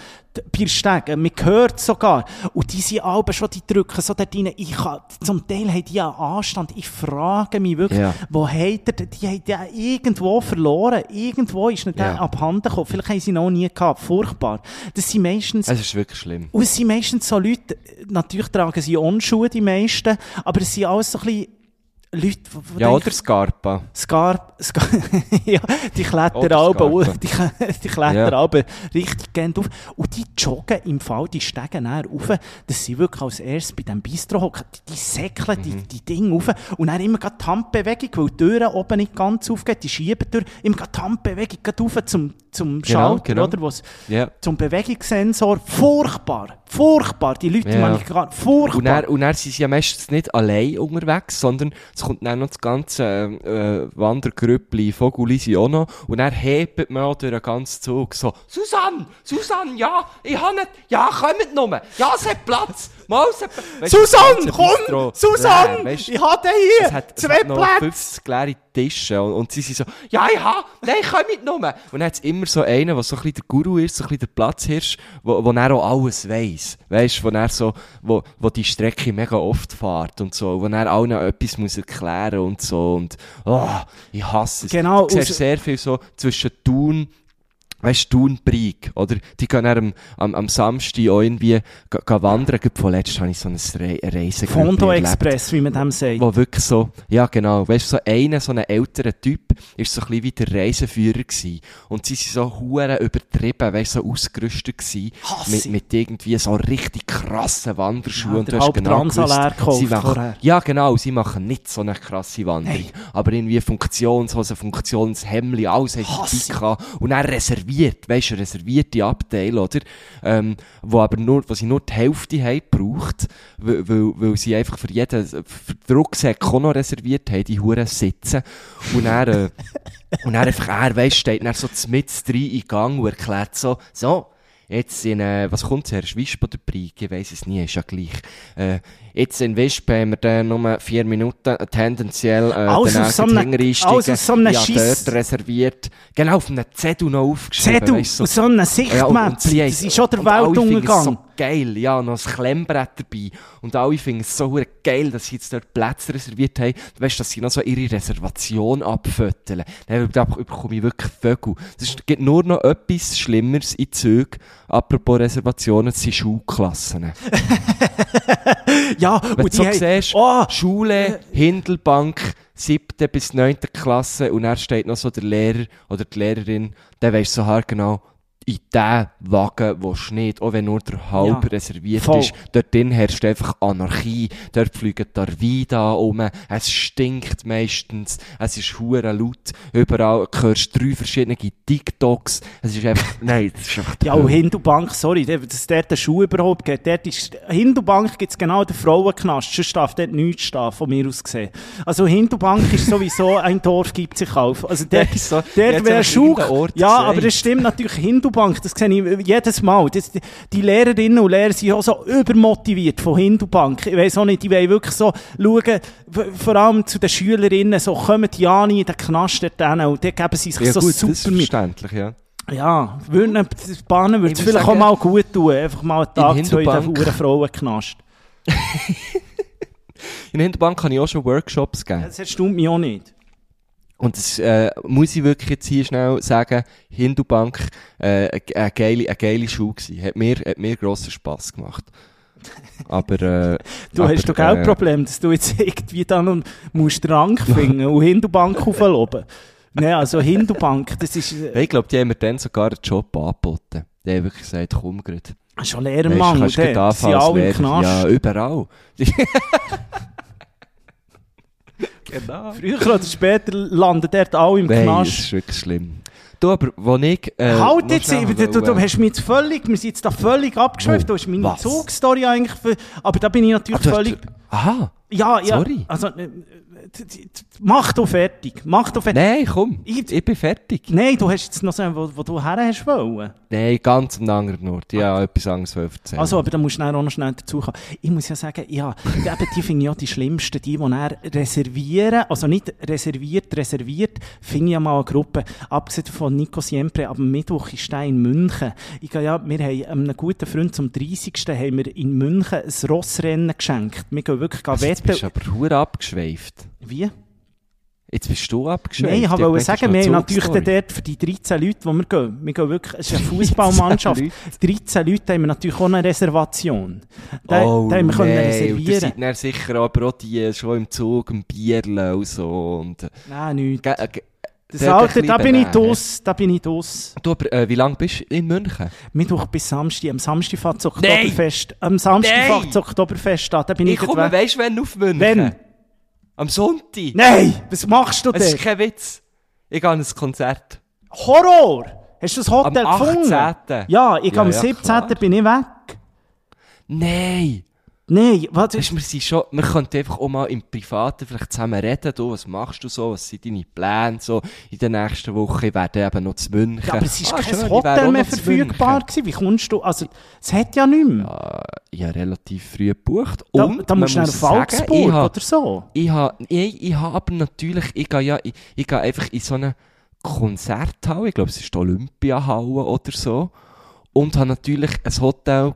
Bei Stegen. Man hört sogar. Und die sind alle schon, die drücken so dort rein. Ich kann, zum Teil haben die einen Anstand. Ich frage mich wirklich, Ja. wo hat er, die haben ja irgendwo verloren. Irgendwo ist nicht Ja. abhanden gekommen. Vielleicht haben sie ihn noch nie gehabt. Furchtbar. Das sind meistens, Es ist wirklich schlimm. und es sind meistens so Leute, natürlich tragen sie Onschuhe, die meisten, aber es sind alles so ein bisschen Leute, wo Ja, oder Scarpa. Scar, Scar ja, die Scarpa. die, die Kletteralben richtig gehen auf. Und die joggen im Fall, die steigen dann rauf, dass sie wirklich als erstes bei diesem Bistro hocken, die, die säckeln die, Mhm. die Dinge rauf und dann immer die Handbewegung, weil die Türen oben nicht ganz aufgehen, die Schiebetür, immer die Handbewegung gerade rauf zum, zum Genau, Schalter, genau. oder, wo's, Ja. zum Bewegungssensor. Furchtbar, furchtbar, die Leute, die Ja. meine ich gar, furchtbar. Und dann, und dann sind sie ja meistens nicht allein unterwegs, sondern es kommt dann noch das ganze äh, Wandergrüppli, Vogulisi auch noch. Und dann hebt man auch durch den ganzen Zug so, Susanne, Susanne, ja, ich habe nicht, ja, kommt nur, ja, es hat Platz, es du, das Susanne, komm! Susanne! du, ich habe es hier es zwei hat noch Plätze! 50 leere Tische und, und sie sind so, ja, ich habe, nein, komm mit nur. Und dann hat es immer so einen, der so ein bisschen der Guru ist, so ein bisschen der Platzhirsch, wo, wo er auch alles weiss. Weisst, wo er so, wo, wo die Strecke mega oft fährt und so, wo er allen etwas muss erklären und so und, oh, ich hasse es. Genau, Du siehst sehr viel so zwischen Thun, Weißt Brieg, oder? Die gehen am, am, am Samstag auch irgendwie wandern. Gerade Vorletzt habe ich so ein Re Reise Fondo Express, wie man dem sagt. wo wirklich so, ja genau, weißt du, so einer, so ein älterer Typ, ist so ein bisschen wie der Reiseführer gewesen. Und sie sind so hure übertrieben, weißt so ausgerüstet gewesen. Mit, mit irgendwie so richtig krassen Wanderschuhen. Ja, und du hast genau gewusst, sie machen, vorher. Ja genau, sie machen nicht so eine krasse Wanderung. Nein. Aber irgendwie Funktionshose, Funktionshemli, alles haben sie. Und dann reserviert, weißt du, reservierte Abteile, oder? Ähm, wo aber nur, wo sie nur die Hälfte haben gebraucht, weil, weil, weil sie einfach für jeden, für den Rucksack auch noch reserviert haben, die Huren sitzen. Und dann, äh, und dann einfach, er, weisst, steht dann so mit rein in Gang und erklärt so, so, Jetzt in, äh, was kommt zuerst? Wisp oder Brieg? Ich weiss es nie, ist ja gleich. Äh, jetzt in Wisp haben wir dann nur vier Minuten, äh, tendenziell, äh, Alles auf so einem- alles auf so einem ja, dort reserviert. Genau, auf einem Zettel noch aufgeschrieben. Zettel, weisst du, und so ein ja, und- Sichtmap, sie das ist schon der es Weltuntergang. so geil, ja, noch ein Klemmbrett dabei. Und alle finden es so geil, dass sie jetzt dort Plätze reserviert haben. Du weißt, dass sie noch so ihre Reservation abföteln. Dann da bekomme ich wirklich Vögel. Es gibt nur noch etwas Schlimmeres in Zügen. Apropos Reservationen, das sind Schulklassen. Ja, Wenn und du so haben- siehst, Oh, Schule, Hindelbank, siebte bis neunte Klasse und dann steht noch so der Lehrer oder die Lehrerin, dann weisst du so haargenau, in diesen Wagen willst du nicht, auch wenn nur der halb Ja, reserviert voll. ist, dort drin herrscht einfach Anarchie, dort fliegen Tarvida um, es stinkt meistens, es ist hure laut, überall hörst du drei verschiedene TikToks, es ist einfach, nein, das ist einfach Ja, und. Hindubank, sorry, dass dort eine Schuh überhaupt gibt. Dort ist, Hindubank gibt es genau den Frauenknast. Sonst darf dort nichts stehen, von mir aus gesehen. Also Hindubank ist sowieso ein Dorf, gibt sich auf. Also dort, Ja, so- dort wäre Schuh. Ja, gesagt. aber das stimmt natürlich. Hindubank, das sehe ich jedes Mal. Das, die Lehrerinnen und Lehrer sind auch so übermotiviert von Hindubank. Ich weiss auch nicht, die wollen wirklich so schauen, vor allem zu den Schülerinnen, so kommen die Jani in den Knast dort hin und dort geben sie sich Ja so gut, das ist super mit. verständlich, ja. Ja, würde ihnen- das Bahnen würde es vielleicht auch sagen, mal gut tun. Einfach mal einen Tag, zwei in den Frauenknast. In Hinterbank habe ich auch schon Workshops gegeben. Das erstaunt mich auch nicht. Und das äh, muss ich wirklich jetzt hier schnell sagen, Hindubank, äh, eine geile, eine geile Schule gewesen. Hat mir, hat mir grossen Spass gemacht. Aber, äh, Du aber, hast doch äh, Geldproblem, dass du jetzt irgendwie dann musst Rang finden und Hindubank aufloben. Nein, also Hindubank, das ist äh, Ich glaube, die haben mir dann sogar einen Job angeboten. Die haben wirklich gesagt, komm grad. schon Weisst, Lehrermangel. kannst sind anfangen als alle im. Knast. Ja, überall. genau. Früher oder später landen dort alle im Nein, das Knast. ist wirklich schlimm. Du, aber, wo ich, äh, halt jetzt, du, du, du hast mich jetzt völlig, wir sind jetzt da völlig abgeschweift, Wo? du hast meine Was? Zugstory eigentlich, für, aber da bin ich natürlich hast- völlig, Aha. ja, ja, Sorry. also, äh, mach du fertig, mach du fertig. Nein, komm. Ich- Ich bin fertig. Nein, du hast jetzt noch so, wo, wo du her hast wollen. Nein, ganz am anderen Ort. Ja, etwas anderes erzählen. Also, aber da musst du auch noch schnell dazu kommen. Ich muss ja sagen, ja, eben, die finde ich auch die schlimmsten, die, die reservieren, also nicht reserviert, reserviert, finde ich ja mal eine Gruppe, abgesehen von Nico Siempre, am Mittwoch ist der in München. Ich gehe ja, wir haben einem guten Freund zum 30. haben wir in München ein Rossrennen geschenkt. Wir gehen wirklich also, wetten. bist du aber hure abgeschweift. Wie? Jetzt bist du abgeschweift. Nein, ich wollte sagen, wir haben natürlich dort für die 13 Leute, die wir gehen, wir gehen wirklich, es ist eine Fußballmannschaft, 13 Leute haben wir natürlich auch eine Reservation. Da, oh, da haben wir können und reservieren. ihr seid dann sicher aber auch die schon im Zug, im Bierle und so. Und, äh, Nein, nichts. ge- äh, ge- Das Alter, da bin ich aus, da bin ich aus. Du, aber, äh, wie lange bist du in München? Mittwoch bis Samstag, am Samstag fährt das! Oktoberfest, am Samstag fährt das Oktoberfest an, da bin ich, Ich komme, weisst du, wenn auf München? Wenn? Am Sonntag? Nein, was machst du Es ist denn? kein Witz. Ich gehe an ein Konzert. Horror! Hast du das Am Hotel gefunden? 18. Ja, ich Ja, am ja, 17. klar. bin ich weg. Nein! Nein, was Weißt, wir, sind schon, wir könnten einfach auch mal im Privaten vielleicht zusammen reden. Du, was machst du so? Was sind deine Pläne so in den nächsten Wochen? Ich werde eben noch zu München. Ja, aber es war Ah, kein schön, Hotel mehr verfügbar gewesen. Wie kommst du, also, es hat ja nichts mehr. Ja, ich habe relativ früh gebucht. da, Und da musst du muss nach sagen, Augsburg ich habe, oder so. ich habe, ich, ich habe aber natürlich, ich gehe ja, ich, ich gehe einfach in so eine Konzerthalle, ich glaube, es ist die Olympiahalle oder so, und habe natürlich ein Hotel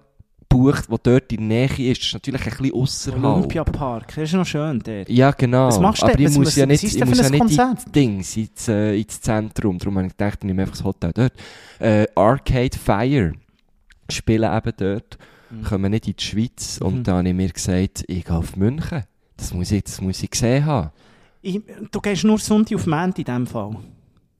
gebucht, das dort in der Nähe ist. Das ist natürlich ein bisschen ausserhalb. Olympiapark, das ist noch schön dort. Ja, genau. Was machst du Aber denn? ich muss was- ja nicht, ich muss ja nicht ins Dings, ins, äh, ins Zentrum. Darum habe ich gedacht, ich nehme einfach das Hotel dort. Äh, Arcade Fire spielen eben dort, Mhm. kommen nicht in die Schweiz. Mhm. Und dann habe ich mir gesagt, ich gehe auf München. Das muss ich, das muss ich gesehen haben. Ich, du gehst nur Sonntag auf Montag in diesem Fall.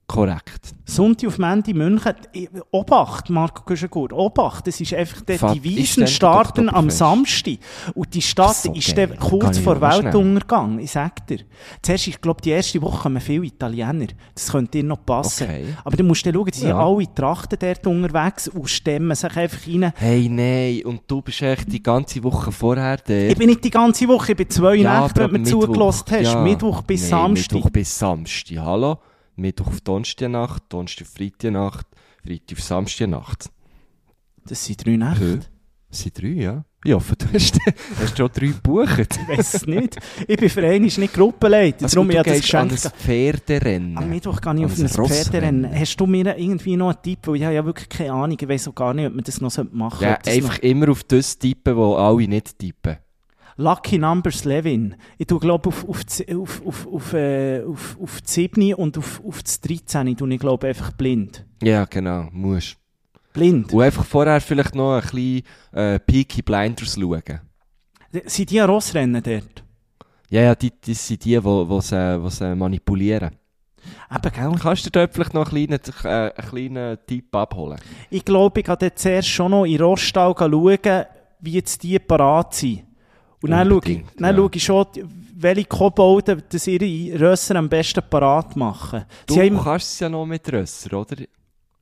Korrekt. Sonntag auf Montag München. Ich- Obacht, Marco Güschengut, Obacht. Das ist einfach, der, Fahrt- die Wiesen starten am? Samstag. Und die Stadt So ist dann kurz ich vor? Weltuntergang. Ich sag dir. Zuerst, ich glaube, die erste Woche kommen viele Italiener. Das könnte dir noch passen. Okay. Aber du musst dann schauen, die sind Ja. alle Trachten dort unterwegs und stemmen sich einfach rein. Hey, nein, und du bist echt die ganze Woche vorher Ich dort. bin nicht die ganze Woche, ich bin zwei Ja, Nächte, wenn du mir zugelassen hast. ja. Mittwoch bis Nein, Samstag. Mittwoch bis Samstag, hallo? Mittwoch auf Donnerstagnacht, Donnerstag auf Freitagnacht, Freitag auf Samstagnacht. Das sind drei Nächte. Hä? Das sind drei, ja? Ich hoffe, du hast, hast schon drei gebucht. Ich weiß es nicht. Ich bin für einmal nicht Gruppenleiter. Also, darum du ich das gehst an Geschenk. ein Pferderennen. Am Mittwoch gehe ich auf ein Pferderennen. Hast du mir irgendwie noch einen Tipp? Weil ich habe ja wirklich keine Ahnung. Ich weiß auch gar nicht, ob man das noch machen sollte. ja, das einfach immer auf das tippen, wo alle nicht tippen. Lucky Numbers Levin. Ich tue, glaube auf, auf, die- auf, auf, auf, äh, auf, auf die 7 und auf, auf das 13 tue ich, glaube einfach blind. Ja, genau, musst. Blind. Und einfach vorher vielleicht noch ein bisschen äh, Peaky Blinders schauen. Sind die Rossrennen dort? Ja, ja, die, das sind die, die, die, sie, die sie manipulieren. Eben, gell? Kannst du dir dort vielleicht noch einen kleinen, äh, einen kleinen Tipp abholen? Ich glaube, ich gehe zuerst schon noch in Rostall schauen, wie jetzt die parat sind. Und dann schaue, ich, Unbedingt, dann ja. schaue ich schon, welche Kobolde das ihre Rösser am besten parat machen. Du Sie kannst es ja noch mit Rösser, oder?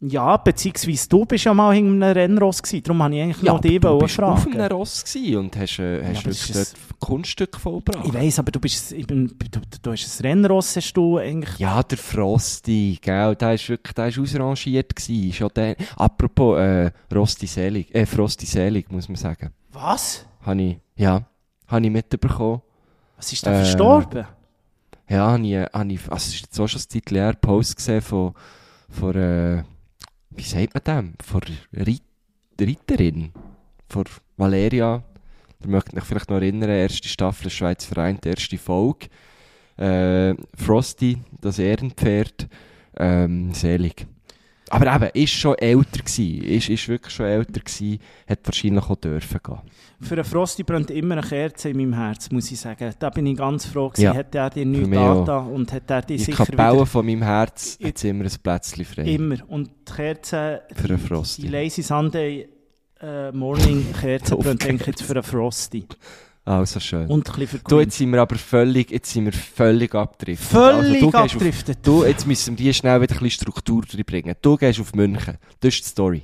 ja, beziehungsweise du bist ja mal hinter einem Rennross gewesen, darum habe ich eigentlich noch die du wollen bist auf einem fragen. Ross gewesen und hast, äh, hast das wirklich dort Kunststück vollbracht. Ich weiss, aber du bist, bin, du, du hast ein Rennross, hast du eigentlich... Ja, der Frosty, gell, der ist wirklich, der ist ausrangiert gewesen. Schon der, apropos, äh, Rosti Selig, äh, Frosty Selig, muss man sagen. Was? Habe ich, ja, habe ich mitbekommen. Was ist denn Äh, verstorben? Ja, habe ich, habe ich, also es ist jetzt auch schon ein Titel her, Post gesehen von, von, äh, wie sagt man dem? Von Rit Ritterin. Von Valeria. Ihr mögt euch vielleicht noch erinnern, erste Staffel Schweiz vereint, erste Folge. Äh, Frosty, das Ehrenpferd, ähm, selig. Aber eben, ist schon älter gewesen, ist, ist wirklich schon älter gewesen, hat wahrscheinlich auch dürfen gehen. Für einen Frosty brennt immer eine Kerze in meinem Herz, muss ich sagen. Da bin ich ganz froh gewesen. Ja, Hat er dir nichts mich auch. da und hat er die der sicher Kapelle wieder... von meinem Herz hat immer ein Plätzchen frei. Immer. Und die Kerze, Für einen Frosty. die Lazy Sunday äh, Morning Kerze brennt denke ich jetzt für einen Frosty. Also schön. Und ein bisschen Du, jetzt sind wir aber völlig, jetzt sind wir völlig abgedriftet. Völlig also, du gehst auf, du, jetzt müssen wir die schnell wieder ein bisschen Struktur reinbringen. Du gehst auf München. Das ist die Story.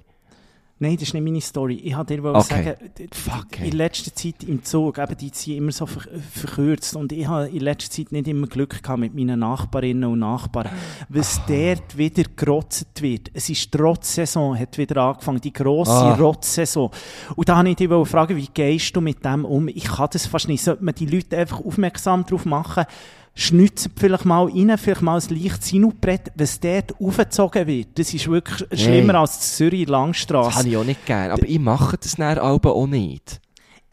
Nein, das ist nicht meine Story. Ich wollte dir Okay. sagen, Fuck, in letzter Zeit im Zug, eben, die sind immer so ver verkürzt und ich habe in letzter Zeit nicht immer Glück gehabt mit meinen Nachbarinnen und Nachbarn, was dort wieder gerotzt wird. Es ist die Rotzsaison, hat wieder angefangen, die grosse Ah. Rotzsaison. Und da habe ich dich fragen, wie gehst du mit dem um? Ich kann das fast nicht. Sollte man die Leute einfach aufmerksam darauf machen, schnitzen vielleicht mal rein, vielleicht mal ein leichtes Sinubrett, was dort aufgezogen wird. Das ist wirklich schlimmer als die Zürich Das habe ich auch nicht gern. Aber ich mache das dann aber auch nicht.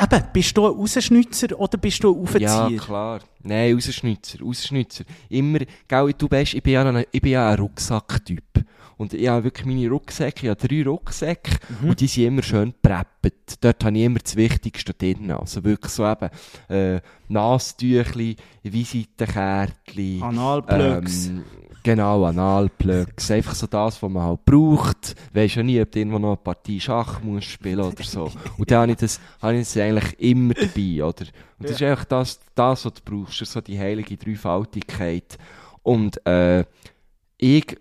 Eben, bist du ein Rausschnitzer oder bist du ein Aufzieher? Ja, klar. Nein, Rausschnitzer, Rausschnitzer. Immer, gell, du weißt, ich bin ja, ein, ich bin ja ein Rucksacktyp. Und ich habe wirklich meine Rucksäcke, ich habe drei Rucksäcke Mhm. und die sind immer schön gepreppet. Dort habe ich immer das Wichtigste drin. Also wirklich so eben, äh, Nasentüchli, Visitenkärtchen. Analplugs. Ähm, genau, Analplugs. Einfach so das, was man halt braucht. Weisst ja nie, ob du irgendwo noch eine Partie Schach musst spielen oder so. Und dann habe ich das, habe ich das eigentlich immer dabei, oder? Und das ist einfach das, das, was du brauchst, so die heilige Dreifaltigkeit. Und, äh, ich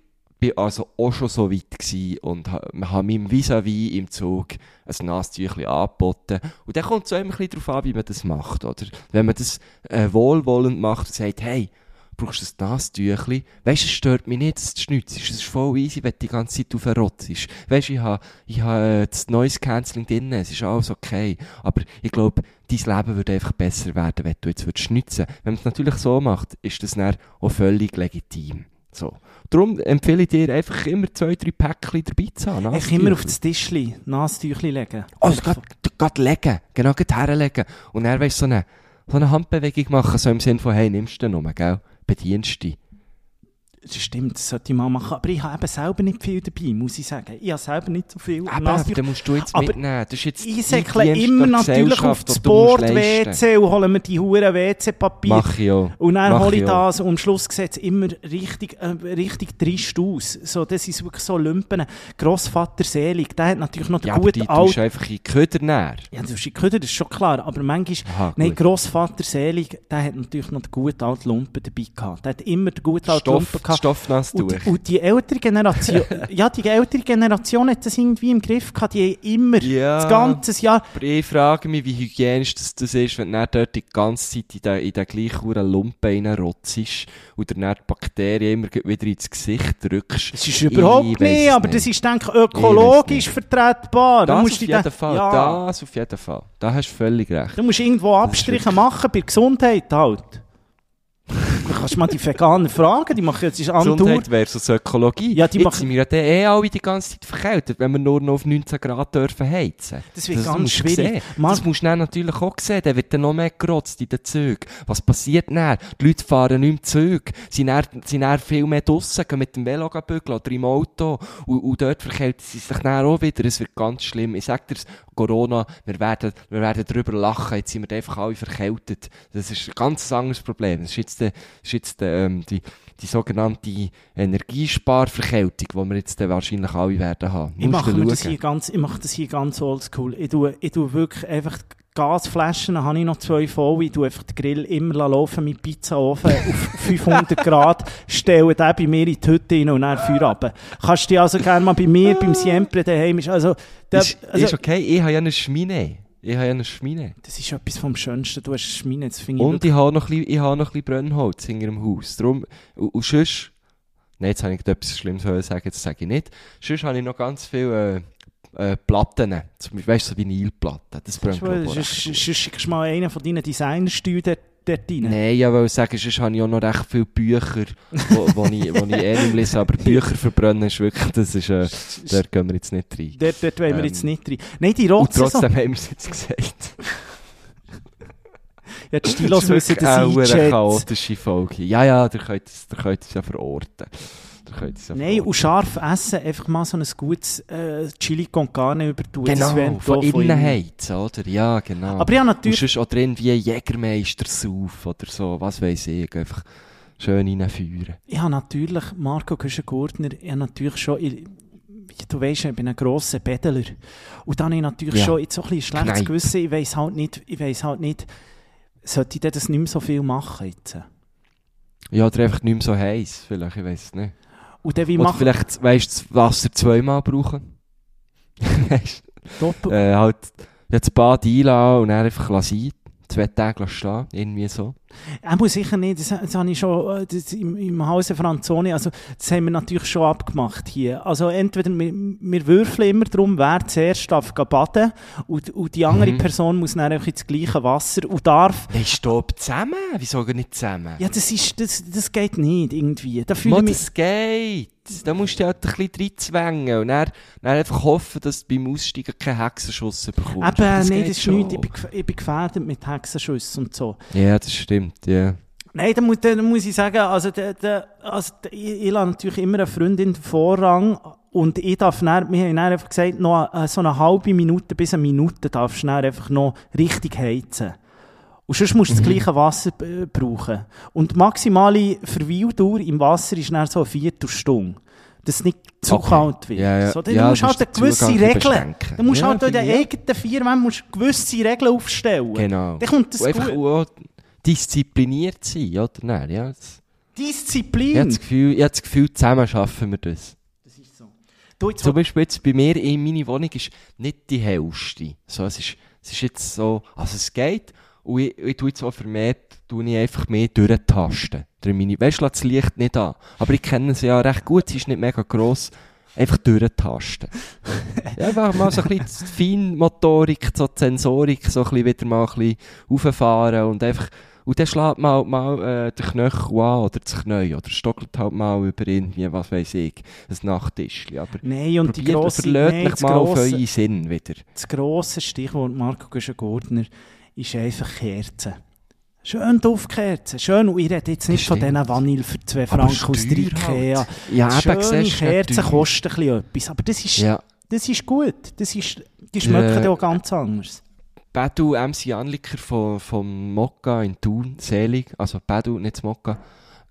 bin also auch schon so weit gewesen und ha- wir haben meinem Vis-à-vis im Zug ein Nasentüchli angeboten. Und dann kommt es auch immer ein bisschen darauf an, wie man das macht, oder? Wenn man das äh, wohlwollend macht und sagt, hey, brauchst du ein Nasentüchli? Weisst du, es stört mich nicht, dass du schnitzt. Es ist voll easy, wenn du die ganze Zeit auf Rotz ist. Weisst du, ich habe ich ha, äh, das Noise Cancelling drin, es ist alles okay. Aber ich glaube, dein Leben würde einfach besser werden, wenn du jetzt würdest schnitzen Wenn man es natürlich so macht, ist das dann auch völlig legitim. So. Darum empfehle ich dir einfach immer zwei, drei Päckchen dabei zu haben. Ich immer auf das Tischli, Nasentüchli legen. Oh, also grad legen. Genau, grad herlegen. Und weißt du, so eine, so eine Handbewegung machen, so im Sinn von, hey, nimmst du den um, gell? Bedienst dich. Das stimmt, das sollte ich mal machen. Aber ich habe eben selber nicht viel dabei, muss ich sagen. Ich habe selber nicht so viel Aber Nasentüchli. den musst du jetzt Aber mitnehmen. Das ist jetzt Ich säckle immer natürlich auf das du. Bord-WC und hole mir die huren WC-Papier. Mach ich auch. Und dann Mach hole ich das und am Schluss sieht es immer richtig, äh, richtig trist aus. So, das ist wirklich so Lumpen. Grossvater selig, der hat natürlich noch den Ja, aber guten die alten... tust du einfach in die Köder näher. Ja, das ist Köder, das ist schon klar. Aber manchmal... Aha, Nein. Grossvater selig, der hat natürlich noch den guten alten Lumpen dabei gehabt. Der hat immer den guten alten Lumpen gehabt. Stoffnass Und, durch. die- und die ältere Generation, ja, die ältere Generation hat das irgendwie im Griff gehabt. Die immer, Ja. das ganze Jahr, Aber ich frage mich, wie hygienisch das, das ist, wenn du dort die ganze Zeit in den, in den gleichen Lumpen reinrotzt und dann die Bakterien immer wieder ins Gesicht drückst. das ist überhaupt Ich nicht, aber das ist, denke ich, ökologisch Ich vertretbar. Da Das auf jeden Fall, Ja. das auf jeden Fall. Da hast du völlig recht. Du musst irgendwo Abstriche machen bei Gesundheit halt. Du kannst mal die Veganer fragen, die machen jetzt Antour. Gesundheit versus Ökologie. Ja, die Jetzt machen- sind wir ja eh alle die ganze Zeit verkältet, wenn wir nur noch auf 19 Grad dürfen heizen. Das wird ganz musst du schwierig. Marc- Das musst du dann natürlich auch sehen. Dann wird dann noch mehr gerotzt in den Zügen. Was passiert dann? Die Leute fahren nicht Züge. Sie sind dann, sind dann viel mehr draussen, gehen mit dem Velo bügeln oder im Auto. Und, und dort verkälten sie sich dann auch wieder. Es wird ganz schlimm. Ich sag dir, Corona, wir werden, wir werden drüber lachen. Jetzt sind wir einfach alle verkältet. Das ist ein ganz anderes Problem. Das ist jetzt, das ist jetzt ähm, die, die sogenannte Energiesparverkältung, die wir jetzt wahrscheinlich alle werden haben. Ich mache, das hier ganz, ich mache das hier ganz oldschool. Ich tue, ich tue wirklich einfach Gasflaschen, dann habe ich noch zwei voll. Ich tue einfach den Grill immer laufen mit Pizzaofen auf 500 Grad, stelle den bei mir in die Hütte rein und dann Feuer runter. Kannst du dich also gerne mal bei mir, beim Siempre daheim, ist also, der, Ist, also ist okay, ich habe ja eine Schmine. Ich habe ja eine Schmine. das ist etwas vom Schönsten. Du hast Schmine, das finde ich Und ich habe noch ein bisschen, ich habe noch ein bisschen Brennholz hinter dem Haus. Darum, und, und sonst, nein, jetzt habe ich etwas Schlimmes sagen, jetzt sage ich nicht. Sonst habe ich noch ganz viele äh, äh, Platten. Zum Beispiel, weißt du, so Vinylplatten. Das brennt Sonst glaub ich, sonst- schickst du mal einen von deinen Designerstühlen dort, dort rein. Nein, ich wollte sagen, sonst habe ich auch noch recht viele Bücher, wo, wo, ich, wo ich eh nicht lese, aber Bücher verbrennen ist wirklich, das ist, äh, da gehen wir jetzt nicht rein. Dort, dort wollen wir Ähm, jetzt nicht rein. Nein, die Und rotzen so. trotzdem haben wir es jetzt gesagt. Ja, die Stilos wissen das auch eine einschätzen. chaotische Folge. Ja, ja, ihr könnt es ja verorten. Könnt ja Nein, und scharf essen, einfach mal so ein gutes äh, Chili con Carne übertun. Das Genau, von innen heizen, oder? Ja, genau. Aber ja, Und natürlich, sonst auch drin wie Jägermeister sauf oder so, was weiß ich, einfach schön reinfeuern. ich habe natürlich, Marco Güschen-Gurtner, habe natürlich schon, ich, du weißt, ich bin ein grosser Bedeler. Und dann habe ich natürlich Ja. schon jetzt so ein bisschen schlechtes Kneipe. Gewissen, ich weiss halt nicht, ich weiss halt nicht, sollte ich das nicht mehr so viel machen jetzt? Ja, oder einfach nicht mehr so heiß, vielleicht, ich weiß es nicht. Und dann wie Oder machen vielleicht, weißt du, das Wasser zweimal brauchen. weißt Doppel... äh, halt, jetzt das Bad einlassen und dann einfach sein. Zwei Tage lassen stehen, irgendwie so. Er muss sicher nicht, das, das habe ich schon äh, das im, im Hause Franzoni, also das haben wir natürlich schon abgemacht hier. Also entweder, wir, wir würfeln immer darum, wer zuerst darf baden und, und die andere Mhm. Person muss dann einfach ins gleiche Wasser und darf... Nein, stopp, zusammen? Wieso nicht zusammen? Ja, das ist, das, das geht nicht irgendwie. Da fühle ich mich... das geht. Da musst du halt ein bisschen reinzwängen und dann, dann einfach hoffen, dass du beim Aussteigen keinen Hexenschuss bekommst. Eben, Das nein, das ist schon. nichts. Ich bin, ich bin gefährdet mit Hexenschüssen und so. Ja, das stimmt, ja. Nein, da muss, da muss ich sagen, also, da, da, also da, ich, ich lasse natürlich immer eine Freundin Vorrang und ich darf dann, wir haben dann einfach gesagt, noch äh, so eine halbe Minute bis eine Minute darfst du dann einfach noch richtig heizen. Und sonst musst du Mhm. das gleiche Wasser äh, brauchen. Und die maximale Verweildauer im Wasser ist dann so eine Viertelstunde. Dass es nicht zu Okay. kalt wird. Ja, ja. So, dann Ja, musst du du halt eine gewisse Zugang Regel, beschränken. dann musst du Ja, halt in den eigenen vier Wänden du gewisse Regeln aufstellen. Genau. Dann kommt das Und einfach gut. Diszipliniert sein, oder? Nein, ja, das, ich Disziplin. habe das Gefühl, ich habe das Gefühl, zusammen schaffen wir das. Das ist so. Du, jetzt, Zum Beispiel jetzt bei mir in meiner Wohnung ist nicht die Hälfte. So, es, ist, es ist jetzt so, also es geht. Und ich, ich tue jetzt auch vermehrt, tue ich einfach mehr durchtasten. Durch meine, weißt du, das Licht nicht an. Aber ich kenne sie ja recht gut, sie ist nicht mega gross. Einfach durchtasten. ja, einfach mal so ein bisschen die Feinmotorik, so die Sensorik, so ein bisschen wieder mal ein bisschen rauffahren und einfach, und dann schlägt mal, mal äh, der Knöchel an oder das Knie oder stockelt halt mal über irgendwie, was weiß ich, ein Nachttischchen. Aber Nein, und die Probiert, grosse, verlässt nein, mal auf grosse, euren Sinn wieder. das grosse Stichwort Marco Güschen-Gurtner ist einfach Kerzen. Schön Duftkerzen. Schön, und ich rede jetzt nicht von diesen Vanille für 2 Aber Franken aus der teuer Ikea. halt. Ja, eben, Schöne Kerzen kosten ein bisschen etwas, aber das ist, Ja. das ist gut. Das ist, die schmecken Äh, ja auch ganz anders. Bedu MC Anliker von, vom Mokka in Thun, selig, also Bedu, nicht das Mokka,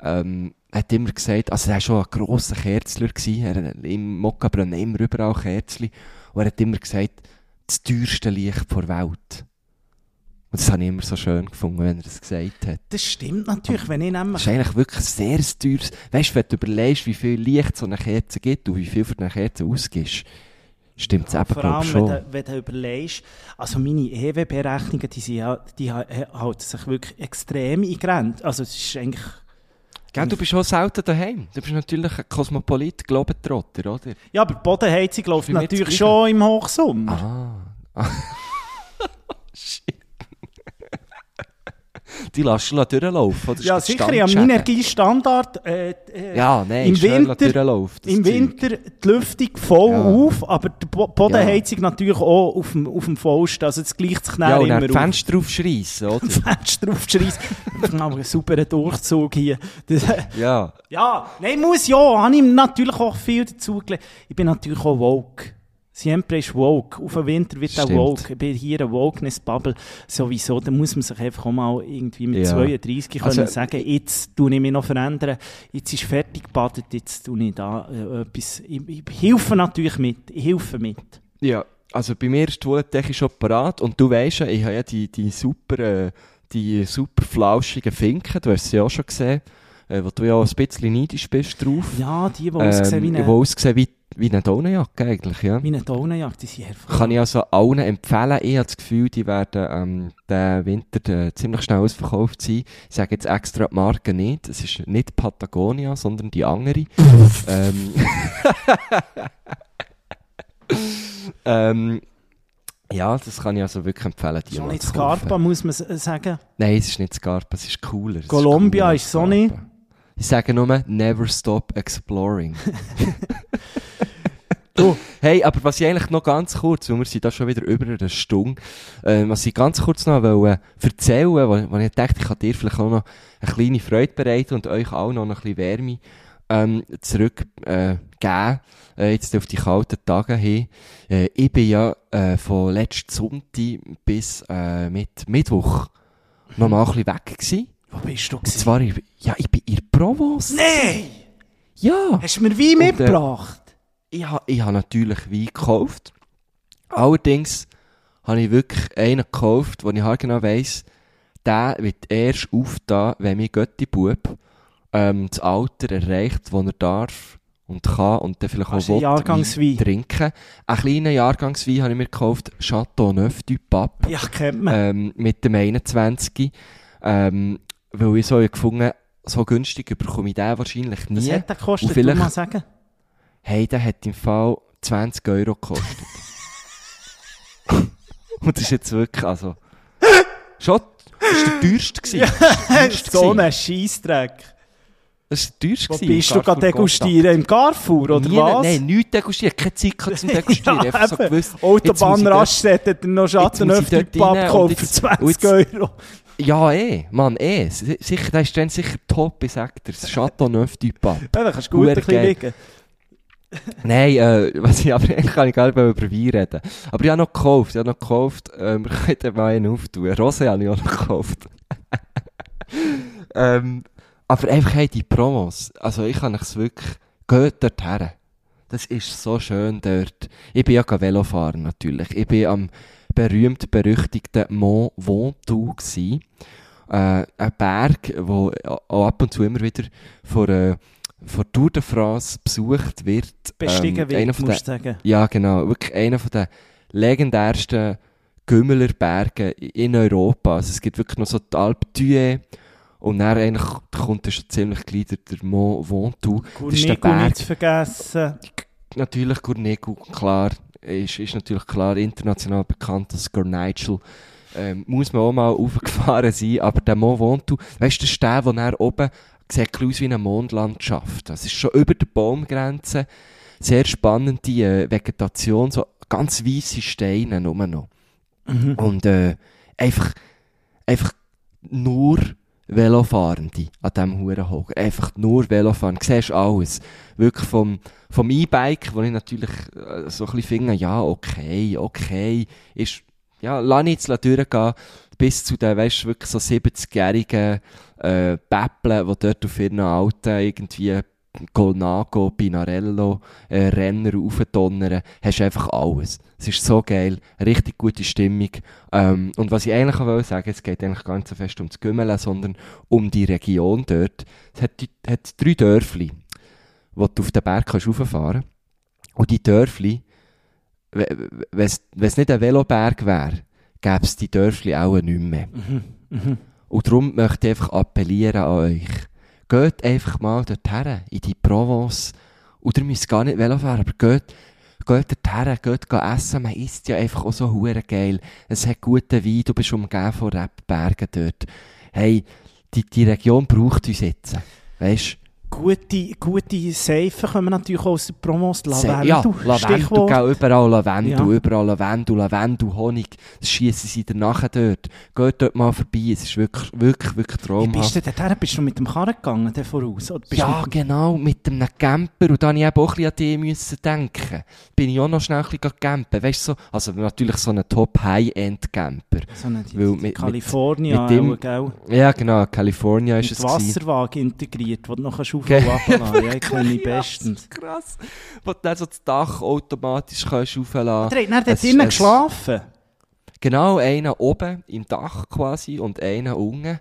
ähm, hat immer gesagt, also er war schon ein grosser Kerzler gewesen, er, im Mokka brennen immer überall Kerzli, und er hat immer gesagt, das teuerste Licht der Welt. Und das habe ich immer so schön gefunden, wenn er das gesagt hat. Das stimmt natürlich, wenn ich Das nämlich... ist eigentlich wirklich sehr teures, weißt du, wenn du überlegst, wie viel Licht so eine Kerze gibt und wie viel für eine Kerze ausgibst, stimmt es eben, Vor glaube allem, ich, wenn schon. du, wenn du überlegst, also meine EWB-Rechnungen, die, sind ja, die ha- halten sich wirklich extrem in Grenzen. Also es ist eigentlich... Gell, du bist auch selten daheim. Du bist natürlich ein Kosmopolit, Globetrotter, oder? Ja, aber die Bodenheizung läuft natürlich schon im Hochsommer. Ah. Shit. Die lässt du durchlaufen, oder? Ja, das sicher, ja, Standschäden? Energiestandard. Äh, äh, Ja, nein, im Winter- das Im. Winter die Lüftung voll Ja. auf, aber die Bo Bodenheizung natürlich auch auf dem, auf dem vollsten. Also es gleicht sich Ja, und immer die Fenster aufschreissen, oder? auf. Fenster draufschreissen. Mal einen sauberen Durchzug hier. Das, ja. ja, nein, muss ja. Habe ich natürlich auch viel dazu. Ich bin natürlich auch woke. Siempre ist woke. Auf den Winter wird auch woke. Ich bin hier eine Wokeness-Bubble. Sowieso, da muss man sich einfach auch mal irgendwie mit Ja. 32 Also- können sagen, jetzt tue ich mich noch verändern. Jetzt ist fertig gebadet, jetzt tue ich da äh, etwas. Ich, ich helfe natürlich mit. Ich helfe mit. Ja, also bei mir ist die Toilette schon parat und du weisst ja, ich habe ja die, die super, äh, die super flauschigen Finken, du hast sie auch schon gesehen, äh, wo du ja auch ein bisschen neidisch bist drauf. Ja, die, die aussehen wie die eine, aussehen wie, wie eine Daunenjacke eigentlich, ja. wie eine Daunenjagd, die sind hervorragend. Kann ich also allen empfehlen. Ich habe das Gefühl, die werden ähm, den Winter äh, ziemlich schnell ausverkauft sein. Ich sage jetzt extra die Marke nicht. Es ist nicht Patagonia, sondern die andere. ähm, ähm, ja, das kann ich also wirklich empfehlen. Die mal nicht. Scarpa, muss man sagen. Nein, es ist nicht Scarpa, es ist cooler. Es Columbia cooler ist so nicht. Ich sage nur, never stop exploring. Du. Hey, aber was ich eigentlich noch ganz kurz, weil wir sind da schon wieder über eine Stunde, äh, was ich ganz kurz noch wollte erzählen, wo, wo ich dachte, ich kann dir vielleicht auch noch eine kleine Freude bereiten und euch auch noch ein bisschen Wärme ähm, zurück äh, äh, jetzt auf die kalten Tage hin. Äh, ich bin ja äh, von letzten Sonntag bis äh, mit Mittwoch noch mal ein bisschen weg gewesen. Wo bist du gewesen? zwar, ich, ja, ich bin in Provence. Nein! Ja. Hast du mir Wein Und, äh, mitgebracht? Ich habe ich ha natürlich Wein gekauft. Allerdings habe ich wirklich einen gekauft, wo ich halt genau weiss, der wird erst aufgetan, wenn mein Götti-Bub ähm, das Alter erreicht, wo er darf und kann und dann vielleicht auch will, trinken. Einen kleinen Jahrgangswein habe ich mir gekauft, Chateau Neuf du Pape Ja, kennt man. ähm, mit dem 21. Ähm, weil ich so gefunden so günstig bekomme ich den wahrscheinlich Was nie. hat der gekostet? Und vielleicht- Du mal sagen. Hey, der hat im Fall 20 Euro gekostet. Und das ist jetzt wirklich, also... Schon, das war der teuerste. gewesen. Teuerste so ein Scheissdreck. Das war der teuerste. Wo bist du gerade degustieren? Im Carrefour, oder Nie, was? Nein, nichts degustieren. Keine Zeit gehabt zum Degustieren. Ja, Einfach so gewusst, Autobahnraststätte hat er noch rein abgeholt und für jetzt- 20 und jetzt- Euro. Ja, eh. Mann, eh. Si- Sicher, der ist dann sicher top, ich sag dir. Das Chateau Neuf du Pape. Ja, dann kannst du gut ein bisschen liegen. Nein, äh, was ich aber eigentlich kann ich gar nicht mehr über Wein reden. Aber ich habe noch gekauft, ich habe noch gekauft, ähm, wir können mal einen auftun. Rosé habe ich auch noch gekauft. ähm, aber einfach hey, die Promos, also ich kann es wirklich, geht dort her. Das ist so schön dort. Ich bin ja kein Velofahren natürlich. Ich bin am berühmt berüchtigten Mont Ventoux gsi. Äh, ein Berg, wo auch ab und zu immer wieder von, äh, von Tour de France besucht wird. Bestiegen Ähm, wird, von musst du sagen. ja, genau. Wirklich einer von den legendärsten Gümmelerberge in Europa. Also es gibt wirklich noch so die Alpe d'Huez und dann eigentlich kommt dann schon ziemlich gleich der, der Mont Ventoux. Der Berg. nicht zu vergessen. Natürlich Gurnegu, klar. Ist, ist natürlich klar international bekannt als Gurnigel. Ähm, muss man auch mal aufgefahren sein. Aber der Mont Ventoux, weißt du, der Stein, der nach oben sieht aus wie eine Mondlandschaft. Das ist schon über der Baumgrenze. Sehr spannende äh, Vegetation, so ganz weiße Steine nur noch. Mhm. Und äh, einfach, einfach nur Velofahrende an diesem Hurenhocker. Einfach nur Velofahren. Du siehst alles. Wirklich vom, vom E-Bike, wo ich natürlich äh, so ein bisschen finde, ja, okay, okay, ist, ja, lass ich jetzt durchgehen, bis zu den, weißt wirklich so 70-jährigen äh, Päppeln, die dort auf ihren Alten irgendwie Colnago, Pinarello, äh, Renner aufdonnern, hast einfach alles. Es ist so geil, richtig gute Stimmung. Ähm, und was ich eigentlich auch sagen, es geht eigentlich gar nicht so fest ums Gümmeln, sondern um die Region dort. Es hat, die- hat drei Dörfli, wo du auf den Berg kannst rauffahren kannst. Und die Dörfli, wenn es nicht ein Veloberg wäre, gäbe es die Dörfli auch nicht mehr. Mhm. Mhm. Und darum möchte ich einfach appellieren an euch. Geht einfach mal dorthin, in die Provence. Oder ihr müsst gar nicht Velofahren, aber geht, geht dorthin, geht gehen essen. Man isst ja einfach auch so hure geil. Es hat guten Wein, du bist umgeben von Rebbergen dort. Hey, die, die Region braucht uns jetzt. Weißt Gute, gute Seifen kommen natürlich auch aus der. Se- Lavendel, Ja, Lavendel, gell, überall Lavendel, Ja. überall Lavendel, Lavendel, Honig. Das schießen sie danach dort. Geht dort mal vorbei, es ist wirklich, wirklich, wirklich Wie traumhaft. bist du denn dorthin? Bist du mit dem Karren gegangen der voraus? Ja, mit, genau, mit einem Camper. Und da musste ich eben auch ein bisschen an die müssen denken. Bin ich auch noch schnell ein bisschen campen. Weißt du, so, also natürlich so ein Top-High-End-Camper. so eine, die, weil die mit- mit dem- auch, gell? Ja, genau, California ist Mit es. gewesen. Wasserwagen integriert, wo du noch kannst auf Ge- und runterlassen Ja, ich kenne ich Ja, bestens. das ist krass. Wo du dann so das Dach automatisch kannst rauflassen Der hat dann dort drinnen es- geschlafen. Genau, einer oben im Dach quasi und einer unten.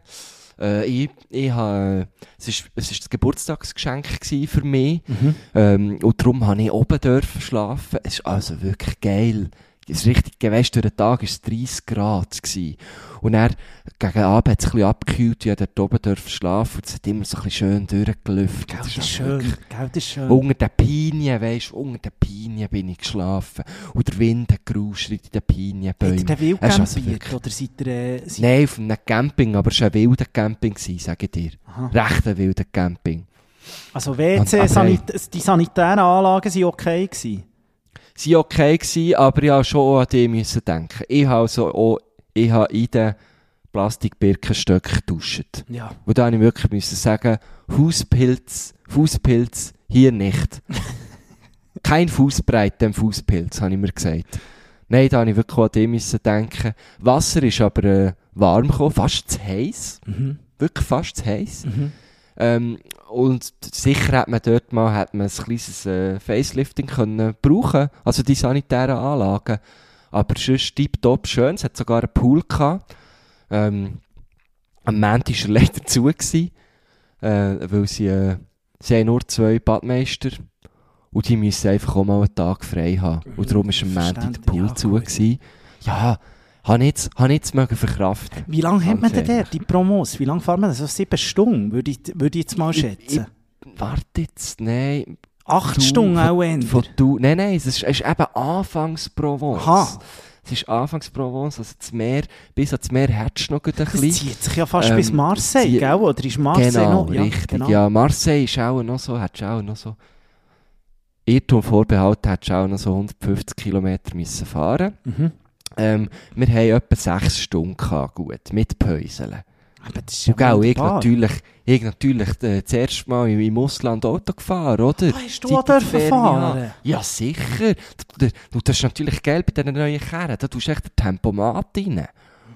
Äh, ich, ich ha, es ist, es ist das Geburtstagsgeschenk für mich. Mhm. Ähm, und darum habe ich oben dürfen schlafen. Es ist also wirklich geil. Es ist richtig, weißt, durch den Tag war es 30 Grad. Gewesen. Und dann, gegen Abend hat es ein bisschen abgekühlt, durfte dort oben dürfen schlafen und es hat immer so ein bisschen schön durchgelüftet. Gell, Das das ist schön. Gell, das ist schön. Unter den Pinien, weisst du, unter den Pinien bin ich geschlafen. Und der Wind hat gerauscht in den Pinienbäumen. ihr den wild Es ist also campiert? wirklich- Oder seid ihr... Äh, seid- Nein, auf einem Camping, aber es war ein wilder Camping, sage ich dir. Aha. Recht ein wilder Camping. Also WC, Sanit die sanitären Anlagen waren okay gewesen. Sie waren okay, gewesen, aber ich musste schon an die müssen denken. Ich habe also auch, ich habe in den Plastikbirkenstöcken geduscht. Ja. Und da musste ich wirklich müssen sagen, Fußpilz, Fußpilz, hier nicht. Kein Fußbreit dem Fußpilz, habe ich mir gesagt. Nein, da musste ich wirklich an die müssen denken. Wasser ist aber äh, warm gekommen, fast zu heiß. Mhm. Wirklich fast zu heiß. Mhm. Ähm, und sicher hat man dort mal hat man ein kleines äh, Facelifting können brauchen, also die sanitären Anlagen. Aber sonst tipptopp schön, es hat sogar einen Pool gehabt. Ähm, am Montag war er leider zu, gewesen, äh, weil sie, äh, sie haben nur zwei Badmeister und die müssen einfach auch mal einen Tag frei haben. Und darum war am Montag der Pool ja, zu. Gewesen. Ja, habe ich jetzt, habe ich jetzt mögen verkraften. Wie lange hat man denn der, die Promos? Wie lange fahren wir das? So sieben Stunden, würde ich, würde ich jetzt mal schätzen. Warte jetzt, nein. Acht Du, Stunden von- auch. Von du, nein, nein, es ist, es ist eben anfangs Provence. Aha. Es ist anfangs Provence, also das Meer, bis ans Meer hättest du noch ein Das bisschen. zieht sich ja fast Ähm, bis Marseille, zieht- gell? Oder ist Marseille Genau, noch? richtig. genau. Ja, Marseille ist auch noch so, hättest du auch noch so, Irrtum vorbehalten, hättest du auch noch so 150 Kilometer müssen fahren. Mhm. Ähm, wir haben etwa sechs Stunden gehabt, gut, mit Päuseln. Aber das ist ja gell, ich natürlich, ich natürlich äh, das erste Mal im, im Ausland Auto gefahren, oder? Ah, hast du Seit auch dürfen fahren? Ja, sicher. Du, du, das ist natürlich geil bei diesen neuen Kerren. Da tust du echt den Tempomat rein.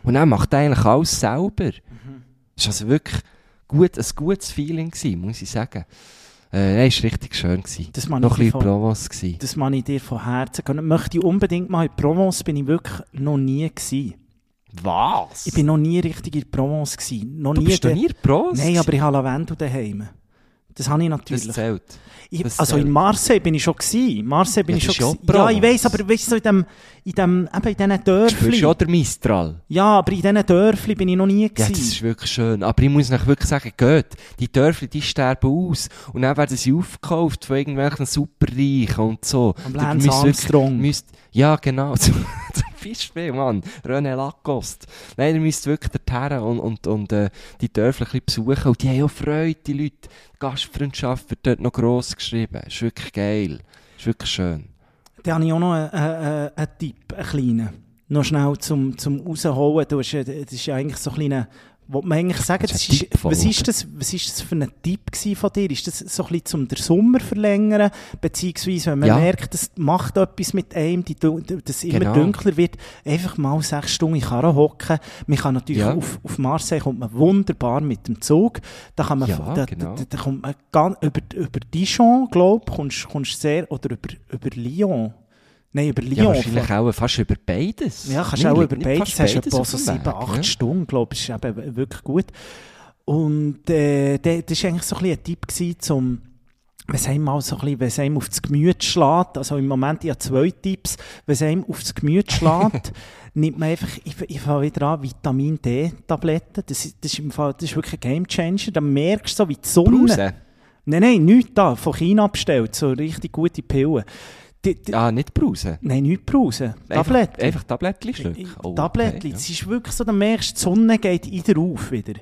Und dann macht er eigentlich alles selber. Mhm. Das war also wirklich gut, ein gutes Feeling, gewesen, muss ich sagen. Äh, nein, es war richtig schön. Gewesen. Das Noch ein bisschen von, Provence. Gewesen. das man ich dir von Herzen gönnen. Möchte ich unbedingt mal in Provence, bin ich wirklich noch nie gewesen. Was? Ich bin noch nie richtig in Provence gewesen. Noch du nie bist der- nie in Provence? Nein, aber ich habe Lavendel daheim. Das habe ich Das natürlich. zählt. Ich, das also in zählt. Marseille bin ich schon gewesen. Marseille bin Ja, ich das schon ist ja ich weiss, aber weißt du, so in dem, in dem, eben in diesen Du Dörfli. ja der Mistral. Ja, aber in diesen Dörfli bin ich noch nie Ja, das ist wirklich schön. Aber ich muss euch wirklich sagen, geht. Die Dörfer, die sterben aus. Und dann werden sie aufgekauft von irgendwelchen Superreichen und so. Am Du Lance müsst wirklich- Armstrong. müsst, ja, genau. Beispiel, Mann. René Lacoste. Nein, ihr müsst wirklich dorthin und, und, und äh, die Dörfer besuchen. Und die haben auch Freude, die Leute. Die Gastfreundschaft wird dort noch gross geschrieben. Ist wirklich geil. Ist wirklich schön. Da habe ich auch noch einen, einen, einen Tipp, einen kleinen. Noch schnell zum, zum rausholen. Das ist ja eigentlich so ein kleiner, wollte man eigentlich sagen, ist ist, was, ist das, was ist das für ein Tipp von dir? Ist das so ein bisschen zum den Sommer verlängern? Beziehungsweise, wenn man Ja. merkt, das macht etwas mit einem, die, dass immer Genau. dunkler wird, einfach mal sechs Stunden in Karre hocken. Man kann natürlich Ja. auf, auf Marseille kommt man wunderbar mit dem Zug. Da kann man, Ja, da, genau. da, da kommt man ganz, über, über Dijon, glaube ich, kommst, kommst sehr, oder über, über Lyon. Nein, über Ja, Lyon. wahrscheinlich auch fast über beides. Ja, kannst Nicht- auch über beides. Hast beides etwa so sieben, acht ja. Stunden, glaube ich, ist eben wirklich gut. Und äh, das war eigentlich so ein, bisschen ein Tipp, gewesen, um wenn es einem mal so ein bisschen, es einem aufs Gemüt schlägt, also im Moment habe zwei Tipps, wenn es einem aufs Gemüt schlägt, nimmt man einfach, ich, ich fange wieder an, Vitamin D-Tabletten, das, ist- das, ist im Fall, das ist wirklich ein Gamechanger, dann merkst du so, wie die Sonne... Brause. Nein, nein, nichts da, von China bestellt, so richtig gute Pillen. Die, die, Ah, nicht Brause. Nein, nicht Brause, Tabletten. Einfach, Tablettchen schlucken. Ich- Oh, Tablettchen. okay, ja. Es ist wirklich so, dann merkst du, die Sonne geht wieder auf wieder.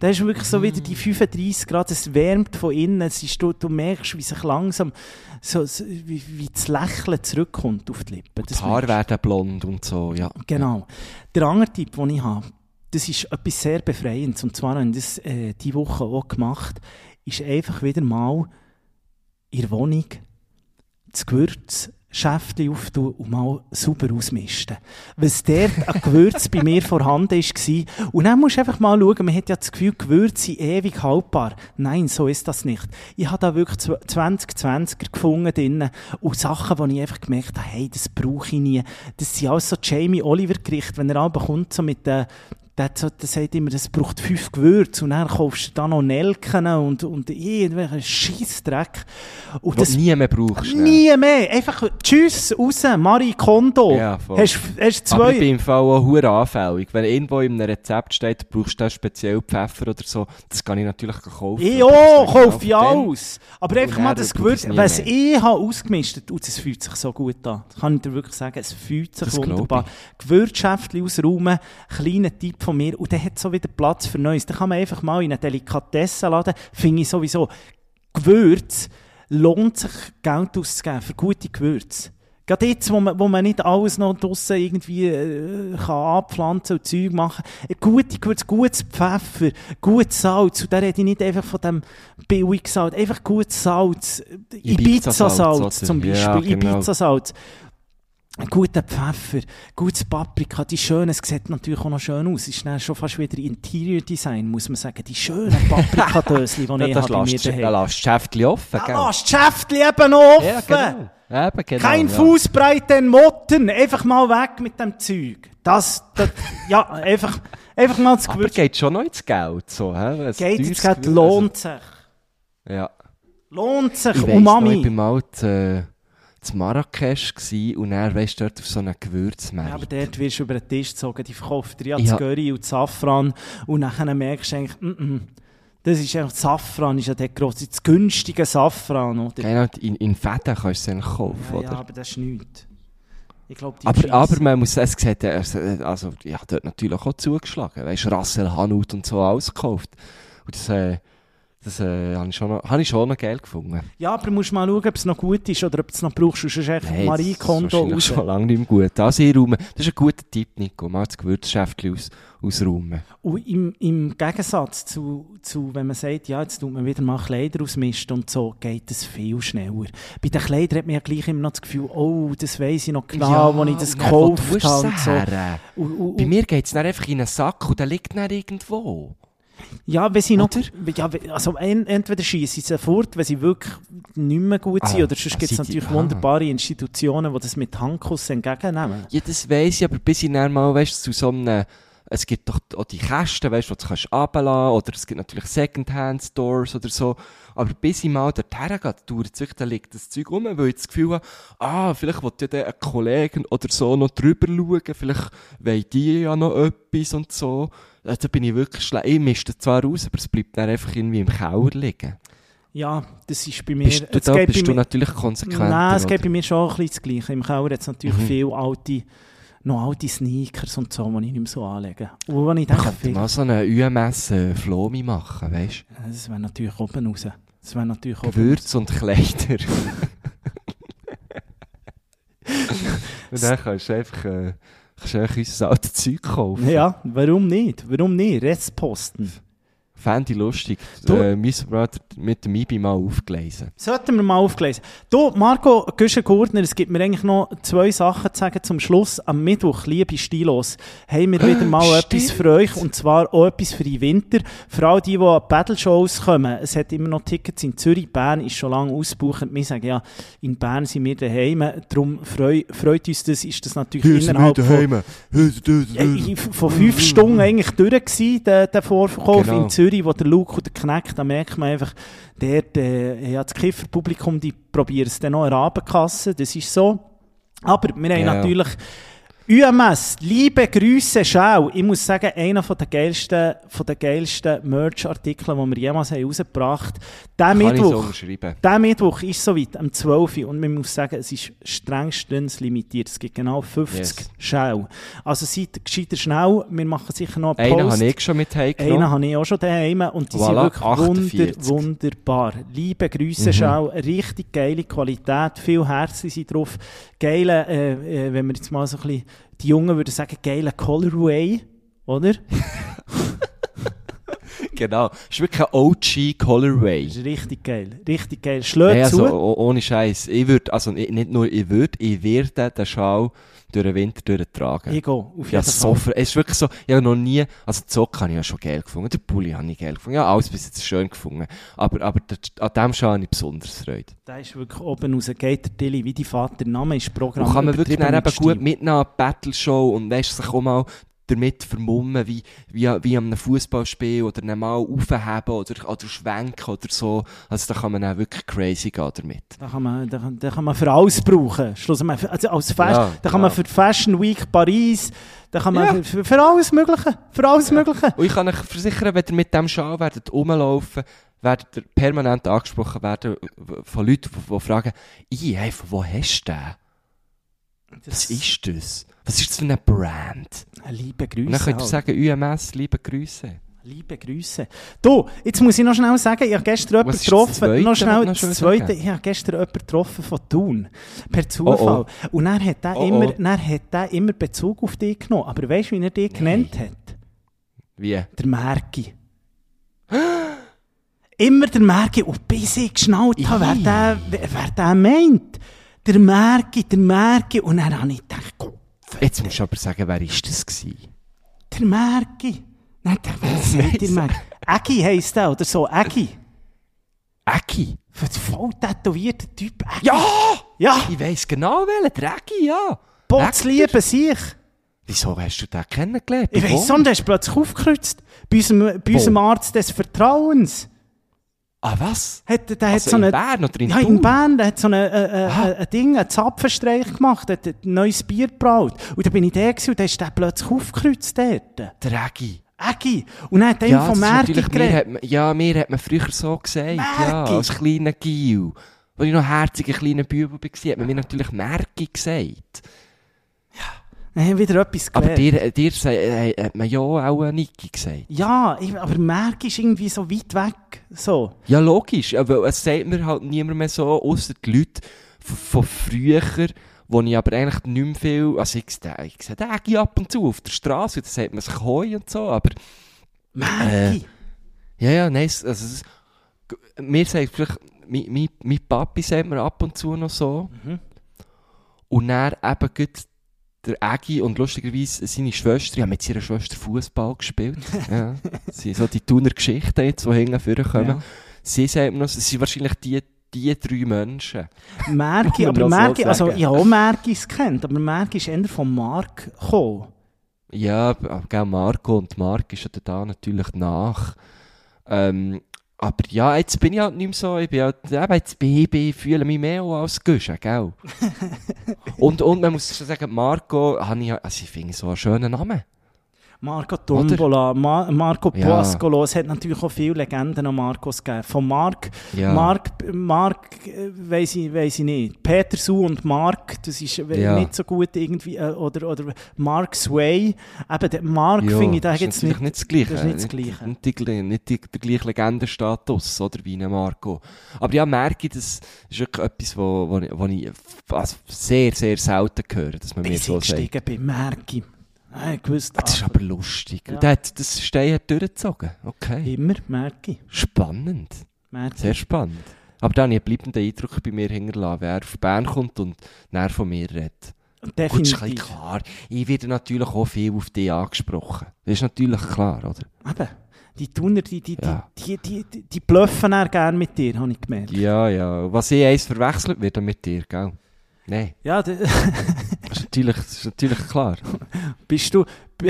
Da ist wirklich so wieder Mm. die 35 Grad, es wärmt von innen, es ist, du, du merkst, wie sich langsam, so, so, wie, wie das Lächeln zurückkommt auf die Lippen. Die Das Haare merkst werden blond und so, ja. Genau. Der andere Tipp, den ich habe, das ist etwas sehr Befreiendes, und zwar habe ich das äh, diese Woche auch gemacht, ist einfach wieder mal in der Wohnung das Gewürzschäftchen auftun und mal sauber ausmisten. Was dort an Gewürz bei mir vorhanden war. Und dann musst du einfach mal schauen, man hat ja das Gefühl, Gewürze sind ewig haltbar. Nein, so ist das nicht. Ich habe da wirklich 2020er gefunden drinnen und Sachen, wo ich einfach gemerkt habe, hey, das brauche ich nie. Das sind alles so Jamie Oliver Gerichte, wenn er aber kommt, so mit den der, der sagt immer, das braucht fünf Gewürze und dann kaufst du da noch Nelken und, und irgendwelchen Scheissdreck. Und du nie mehr brauchst. ne? Nie mehr. Einfach tschüss, raus, Marie Kondo. Ja, voll. hast, hast Aber ich zwei. bin im Fall auch hure anfällig. Wenn irgendwo in einem Rezept steht, du brauchst da speziell Pfeffer oder so, das kann ich natürlich kaufen. Ich Das auch, ist kauf ja dann- alles. Aber einfach mal das ich Gewürz, es was ich habe ausgemistet, und es fühlt sich so gut an. Das kann ich dir wirklich sagen, es fühlt sich Das wunderbar. Gewürzschäftchen ausräumen, kleiner Tipp von mir, und dann hat so wieder Platz für Neues. Dann kann man einfach mal in eine Delikatesse laden, finde ich sowieso. Gewürz lohnt sich Geld auszugeben für gute Gewürze. Gerade jetzt, wo man, wo man nicht alles noch draussen irgendwie äh, kann anpflanzen und Zeug machen kann. Gute Gewürze, gutes Pfeffer, gutes Salz. Und da rede ich nicht einfach von dem billigen Salz, einfach gutes Salz. Ibiza-Salz, oder? zum Beispiel. Ja, genau. Ibiza-Salz. Ein guter Pfeffer, gutes Paprika, die schönen, es sieht natürlich auch noch schön aus. Ist dann schon fast wieder Interior Design, muss man sagen. Die schönen Paprikadöschen, die ich habe mir lässt, da daheim. lässt das Schäftchen offen, Da gell? lässt das Schäftchen eben offen! Ja, genau. Eben, genau. Kein ja. Fußbreite in Motten, einfach mal weg mit dem Zeug. Das, das ja, einfach, einfach mal das Aber Gewürz. geht schon noch ins Geld, so, hä? Geht gerade, Gewürz, lohnt sich. Ja. Lohnt sich. Ich weiss noch, ich bin mal zu, zu Marrakesch gewesen und dann, weißt du, dort auf so einem Gewürzmarkt. Ja, aber dort wirst du über den Tisch gezogen, die verkauft dir ja Ja. das Curry und Safran und nachher merkst du eigentlich, mm -mm, das ist einfach, Safran ist ja der grosse, das günstige Safran, oder? Genau, in, in Fäden kannst du es kaufen, Ja, oder? ja, aber das ist nichts. Ich die Aber, aber man muss es sieht, also, also, ja, dort natürlich auch zugeschlagen. Weißt du, Russell Hanut und so alles gekauft. Und das, äh, das äh, habe ich, schon noch- habe ich schon noch geil gefunden. Ja, aber du musst mal schauen, ob es noch gut ist oder ob du es noch brauchst. Sonst ist echt Nein, das ist Marie-Konto wahrscheinlich raus. schon lange nicht mehr gut. Also einräumen, das ist ein guter Tipp, Nico. Mal das Gewürzschäftchen aus, ausräumen. Und im, im Gegensatz zu, zu, wenn man sagt, ja, jetzt tut man wieder mal Kleider ausmisten und so, geht es viel schneller. Bei den Kleidern hat man ja gleich immer noch das Gefühl, oh, das weiss ich noch genau, wo ich das und wo gekauft habe. Und so. her? Und, und, Bei und, mir geht es einfach in einen Sack und der liegt dann irgendwo. Ja, wenn sie noch, ja, also en, entweder schießen sie fort, wenn sie wirklich nicht mehr gut sind, Ah, oder sonst ah, gibt es natürlich ah. wunderbare Institutionen, die das mit Handkuss entgegennehmen. Ja, das weiss ich, aber bis ich dann mal, weißt, zu so einem, es gibt doch auch die Kästen, weißt, wo du kannst runterlassen, oder es gibt natürlich Secondhand-Stores oder so, aber bis ich mal dorthin gehe, dauert es da liegt das Zeug rum, weil ich das Gefühl habe, ah, vielleicht will ja ein Kollege oder so noch drüber schauen, vielleicht wollen die ja noch etwas und so. Äh, Da bin ich wirklich schlecht. Ich mische das zwar raus, aber es bleibt dann einfach irgendwie im Keller liegen. Ja, das ist bei mir... Bist du, da bist du natürlich konsequenter. Nein, es geht bei mir schon ein bisschen das Gleiche. Im Keller hat es natürlich Mhm. viele alte, noch alte Sneakers und so, die ich nicht mehr so anlege. Und wenn ich denke, könnte mal so eine UMS-Flomi machen, weißt du? das wäre natürlich oben raus. Das wäre natürlich oben Gewürz und Kleider. und dann kannst du einfach, äh, kannst du einfach unser altes Zeug kaufen. Ja, warum nicht? Warum nicht? Restposten. Fände ich lustig. Du- Äh, müssen wir mit dem Ibi mal aufgelesen. Sollten wir mal aufgelesen. Du, Marco Güschen-Gurtner, es gibt mir eigentlich noch zwei Sachen zu sagen zum Schluss. Am Mittwoch, liebe Stilos, haben wir wieder mal Stimmt. etwas für euch und zwar auch etwas für den Winter. Vor allem die, die an Battle-Shows kommen. Es hat immer noch Tickets in Zürich. Bern ist schon lange ausgebucht. Wir sagen ja, in Bern sind wir daheim. Darum freu, freut uns das, ist das natürlich innerhalb von, ich- von fünf Stunden eigentlich durch gewesen, der, der Vorverkauf Genau. in Zürich, wo der Luke und der Knecht, da merkt man einfach, dort, äh, ja, das Kifferpublikum, die probieren es dann noch der Abendkasse, das ist so. Aber wir haben ja. natürlich UMS, liebe Grüße, Schau. Ich muss sagen, einer von der geilsten, von der geilsten Merch-Artikel, die wir jemals haben rausgebracht haben. Der Kann ich so Mittwoch, Mittwoch ist soweit, am 12. Uhr. Und man muss sagen, es ist strengstens limitiert. Es gibt genau 50 Yes. Schau. Also seid gescheiter schnell. Wir machen sicher noch einen Einen Post. habe ich schon mit Einen heimgenommen. habe ich auch schon daheim und die sind Voilà, wirklich 48. wunder, wunderbar. Liebe Grüße, Mhm. Schau. Richtig geile Qualität. Viel Herzen sind drauf. Geile, äh, äh, wenn wir jetzt mal so ein bisschen, die Jungen würden sagen, geile Colorway. Oder? Genau. Das ist wirklich ein OG Colorway. Das ist richtig geil. Richtig geil. Schlägt Hey, also, zu. oh- ohne Scheiß. Ich würde, also ich- nicht nur ich würde, ich werde den Schal durch den Winter durchtragen. Ich gehe, auf jeden Ja, Fall. so, es ist wirklich so, ich habe noch nie, also die Socke habe ich ja schon geil gefunden, den Pulli habe ich geil gefunden, ja, alles bis jetzt schön gefunden. Aber, aber der- an dem Schal habe ich besonders Freude. Der ist wirklich oben raus. Geht der Tilly wie die Vater. Der Name ist Programm. Und kann man wirklich dann eben gut mitnehmen an Battle-Show und weißt, sich auch mal damit vermummen, wie, wie, wie an einem Fußballspiel oder dann mal aufheben oder, oder schwenken oder so. Also da kann man auch wirklich crazy gehen damit. Da kann man, da, da kann man für alles brauchen. Schlussendlich, also als Fest, Ja, da kann ja. man für die Fashion Week Paris, da kann man Ja. für, für, alles Mögliche, für alles Mögliche. Und ich kann euch versichern, wenn ihr mit dem Schal werdet rumlaufen, werdet ihr permanent angesprochen werden von Leuten, die, die fragen, «Ih, hey, von wo hast du den? Was ist das? Was ist das für eine Brand?» Liebe Und dann Grüße. könnt ihr halt. sagen, «UMS, liebe Grüße.» Liebe Grüße. Du, jetzt muss ich noch schnell sagen, ich habe gestern jemanden getroffen. Zweite, noch schnell, noch das Zweite, sagen? ich habe gestern jemanden getroffen von Thun. Per Zufall. Und dann hat er Oh, immer, oh. dann hat er immer Bezug auf dich genommen. Aber weißt du, wie er dich genannt hat? Wie? Der Merki. Immer der Merki. Und bis ich geschnallt habe, wer der, wer der meint. Der Merki, der Merki. Und dann habe ich gedacht, Jetzt musst du aber sagen, wer ist das gewesen? der Merki. Dachte ich, wer sagt der Merki? Egi heisst der, oder so, Egi. Ecki? Für den voll tätowierten Typ. Egi. Ja! Ja, Ich weiss genau welchen, der Ecki, ja. Bots lieben sich. Wieso hast du den kennengelernt? Ich weiss, er ist plötzlich aufgekreuzt. Bei unserem, bei unserem Arzt des Vertrauens. Ah, was? Hat, der hat Also so in eine, Bern oder in ja, in? Bern, der hat so eine, äh, äh, Ah. äh, ein Ding, einen Zapfenstreich gemacht, hat ein neues Bier gebraut. Und dann bin ich da gewesen, und dann ist der plötzlich aufgekreuzt dort. Der Egi. Egi. Und dann hat er Ja, von mir geredet. hat man, ja, mir hat man früher so gesagt, ja, als kleiner Gil. Als ich noch herziger kleiner Bübel war, hat man mir natürlich Merki gesagt. Dann haben wir wieder etwas Aber gelernt. dir, dir sei- äh, hat man ja auch Niki gesagt. Ja, aber Merki ist irgendwie so weit weg. So. Ja, logisch, aber es sagt mir halt niemand mehr so, außer die Leute von früher, wo ich aber eigentlich nicht mehr viel, also ich sehe, ich sehe den ab und zu auf der Straße, da sagt man sich Hoi und so, aber Merki. ja, ja, nein, also es, mir sagt vielleicht, mein, mein, mein Papi sagt mir ab und zu noch so, Mhm. und dann eben gut der Egi und lustigerweise seine Schwester, ja, mit ihrer Schwester Fußball gespielt. ja. Sie so die Thuner Geschichten jetzt, die hinten vorkommen. Ja. Sie sagt mir noch, es sind wahrscheinlich die, die drei Menschen. Merki, aber Merki, also sagen? ich habe auch Merkis kennt, aber Merki ist eher vom Mark gekommen. Ja, aber gell, Marco und Mark ist ja da natürlich nach. Ähm, aber ja, jetzt bin ich halt nicht mehr so, ich bin halt, eben, jetzt bin ich, bin, ich fühle mich mehr auch als Guschen, gell? und, und man muss schon sagen, Marco, habe ich, also ich finde so einen schönen Namen. Marco Tombola, Ma Marco Ja. Puascolo, es hat natürlich auch viele Legenden an Marcos gegeben. Von Mark, Ja. Mark, Mark, äh, weiss ich, weiss ich nicht. Peter Su und Mark, das ist Ja. nicht so gut irgendwie, äh, oder, oder Mark Sway. Eben, der Mark Ja, finde ich, hat jetzt nicht, nicht das Gleiche. das ist nicht das Gleiche. Nicht, die, gl- nicht die, der gleiche Legendenstatus, oder, wie ein Marco. Aber ja, merke ich, das ist wirklich etwas, wo, ich- wo ich also sehr, sehr selten höre, dass man mir so ich sagt. gestiegen bin, Merki. Ah, ich wusste, Ah, Das ist aber lustig. Ja. Und der hat das Stein hat durchgezogen. Okay. immer Merki. Spannend. Merki. Sehr spannend. Aber dann habe ich einen bleibenden Eindruck bei mir hinterlassen, wer auf Bern kommt und näher von mir redet. Gut, das ist Definitiv. klar. Ich werde natürlich auch viel auf dich angesprochen. Das ist natürlich klar, oder? Eben, die Thuner, die, die, Ja. die, die, die, die bluffen auch gerne mit dir, habe ich gemerkt. Ja, ja. Was ich eins verwechselt wird dann mit dir, gell? Nein, Ja, natürlich, das ist natürlich klar. bist du...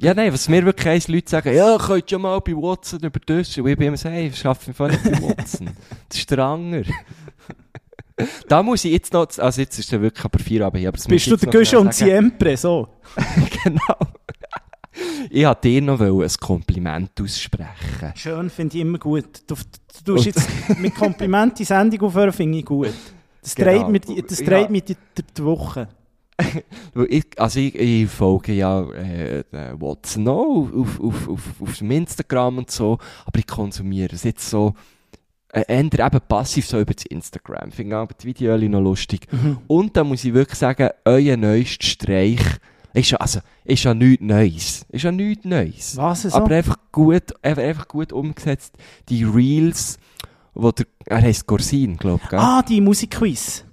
Ja, nein, was mir wirklich eins Leute sagen, ja, könnt ja mal bei Watson über das. Und ich bin immer so, hey, ich arbeite einfach nicht bei Watson. Das ist der Anger. da muss ich jetzt noch, also jetzt ist der wirklich aber vier Abend hier, aber Bist du der Guschen und. Siempre, so? genau. Ich wollte dir noch ein Kompliment aussprechen. Schön, finde ich immer gut. Du, du tust jetzt mit Kompliment die Sendung aufhören, finde ich gut. Das Genau. dreht mir, das Ja. dreht mir die, die, die Woche. Ich, also ich, ich folge ja äh, Watson auch auf, auf, auf, auf Instagram und so, aber ich konsumiere es jetzt so äh, eher eben passiv so über das Instagram. Finde aber die Videos noch lustig. Und da muss ich wirklich sagen, euer neuester Streich ist ja, also, ist ja nichts Neues. Ist ja nichts Neues. Was so? Aber einfach gut, einfach einfach gut umgesetzt. Die Reels, wo der, er heisst Gorsin, glaube ich, ah, die Musikquiz.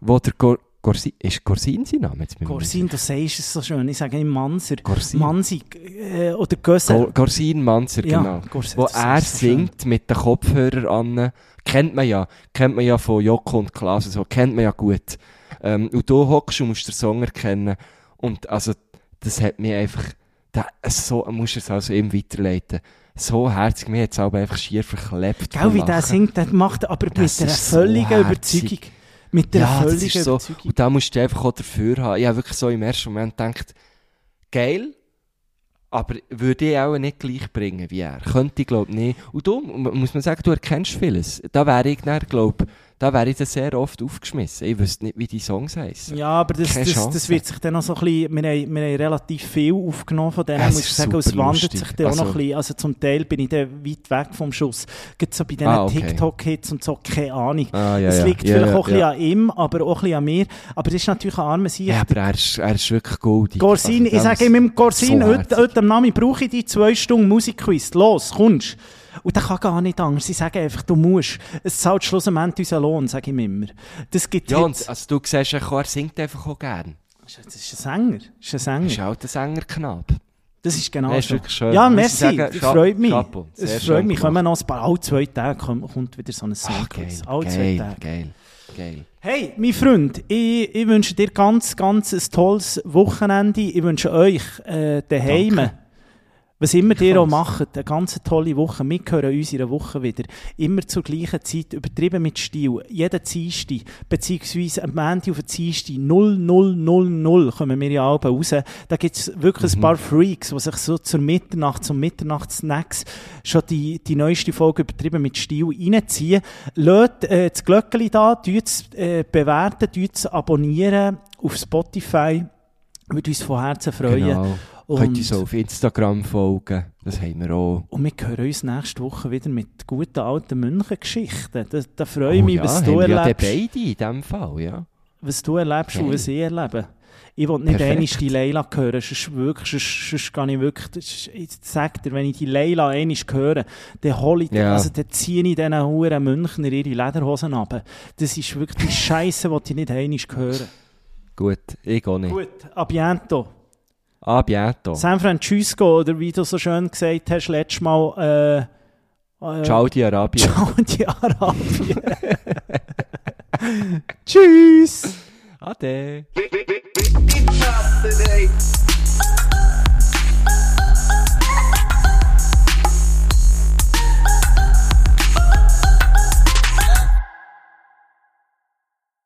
Wo der Gor, Gorsin, ist Gorsin sein Name? Jetzt Gorsin, du sagst es so schön. Ich sage ihm Manser. Gorsin. Mansi äh, oder Gösser. Gor Gorsin Manzer, Ja, genau. Gorsin, Wo er ist so singt mit den Kopfhörern an. Kennt man ja. Kennt man ja von Joko und Klaas und so. Kennt man ja gut. Ähm, und du hockst und musst den Song erkennen. Und also, das hat mich einfach, da, so, musst du es also eben weiterleiten. So herzig, mir hat es aber einfach schier verklebt. Vor wie der singt, der macht aber Das mit einer so völligen herzig. Überzeugung. Mit einer Ja, das völligen ist so. Überzeugung. Und da musst du einfach auch dafür haben. Ich habe wirklich so im ersten Moment gedacht, geil, aber würde ich auch nicht gleich bringen wie er. Könnte ich, glaube ich, nicht. Und du, muss man sagen, du erkennst vieles. Da wäre ich dann, glaube da wäre ich dann sehr oft aufgeschmissen. Ich wüsste nicht, wie die Songs heißen. Ja, aber das, das, das wird sich dann noch so ein bisschen, wir haben, wir haben relativ viel aufgenommen von denen, muss ich sagen, es lustig. sich dann auch noch Also- ein bisschen, also zum Teil bin ich dann weit weg vom Schuss. Gibt so bei diesen Ah, okay. TikTok-Hits und so, keine Ahnung. Ah, ja, es ja. liegt Ja, vielleicht auch ein bisschen an ihm, aber auch ein bisschen an mir. Aber das ist natürlich ein armer Sieg. Ja, aber er ist, er ist wirklich goldig. Gorsin, Also, ich sage ihm, Gorsin, so heute, heute am Nami brauche ich die zwei Stunden Musikquiz. Los, kommst. Und der kann gar nicht anders. Sie sagen einfach, du musst. Es zahlt schlussendlich unseren Lohn, sage ich immer. Das gibt Ja, und also, du siehst, er singt einfach auch gern. Das ist ein Sänger. Das ist ein Sänger. Er ist auch der Sängerknab. Das ist genau Ja, ist wirklich schön. Ja, merci. sagen, Das Cha- freut mich. Chapeau. Es schön freut mich. Kommen noch ein paar, alle zwei Tage kommt, wieder so ein Ach, Songquiz. geil, alle zwei geil, Tage. geil, geil. Hey, mein Freund, ich, ich wünsche dir ganz, ganz ein tolles Wochenende. Ich wünsche euch äh, daheim. Was immer ihr auch macht, eine ganz tolle Woche. Wir hören uns in einer Woche wieder. Immer zur gleichen Zeit, übertrieben mit Stil. Jeden Dienstag, beziehungsweise am Montag auf den Dienstag 0000 kommen wir ja alle raus. Da gibt es wirklich ein paar Freaks, die sich so zur Mitternacht, zum Mitternachtsnacks schon die, die neueste Folge übertrieben mit Stil reinziehen. Lasst äh, das Glöckchen da, es äh, bewerten, es abonnieren auf Spotify. Würde uns von Herzen freuen. Genau. Und- Könnt uns auch auf Instagram folgen. Das haben wir auch. Und wir hören uns nächste Woche wieder mit guten alten Münchengeschichten. Da, da freue ich Oh mich, ja, was, du wir ja erlebst, beide in diesem Fall, ja. was du erlebst und Geil. was ich erlebe. Ich will nicht einmal die Leila hören, sonst, wirklich, sonst, sonst kann ich wirklich, ich sag dir, wenn ich die Leila einmal höre, dann hole ich, Ja. also dann ziehe ich diesen Huren Münchner ihre Lederhosen ab. Das ist wirklich die Scheiße, die ich nicht einmal hören. Gut, ich auch nicht. Gut, a biento. A bientôt. San Francisco, oder wie du so schön gesagt hast, letztes Mal, äh, äh, Ciao, die Arabien. Saudi-Arabien. Tschüss! Ade.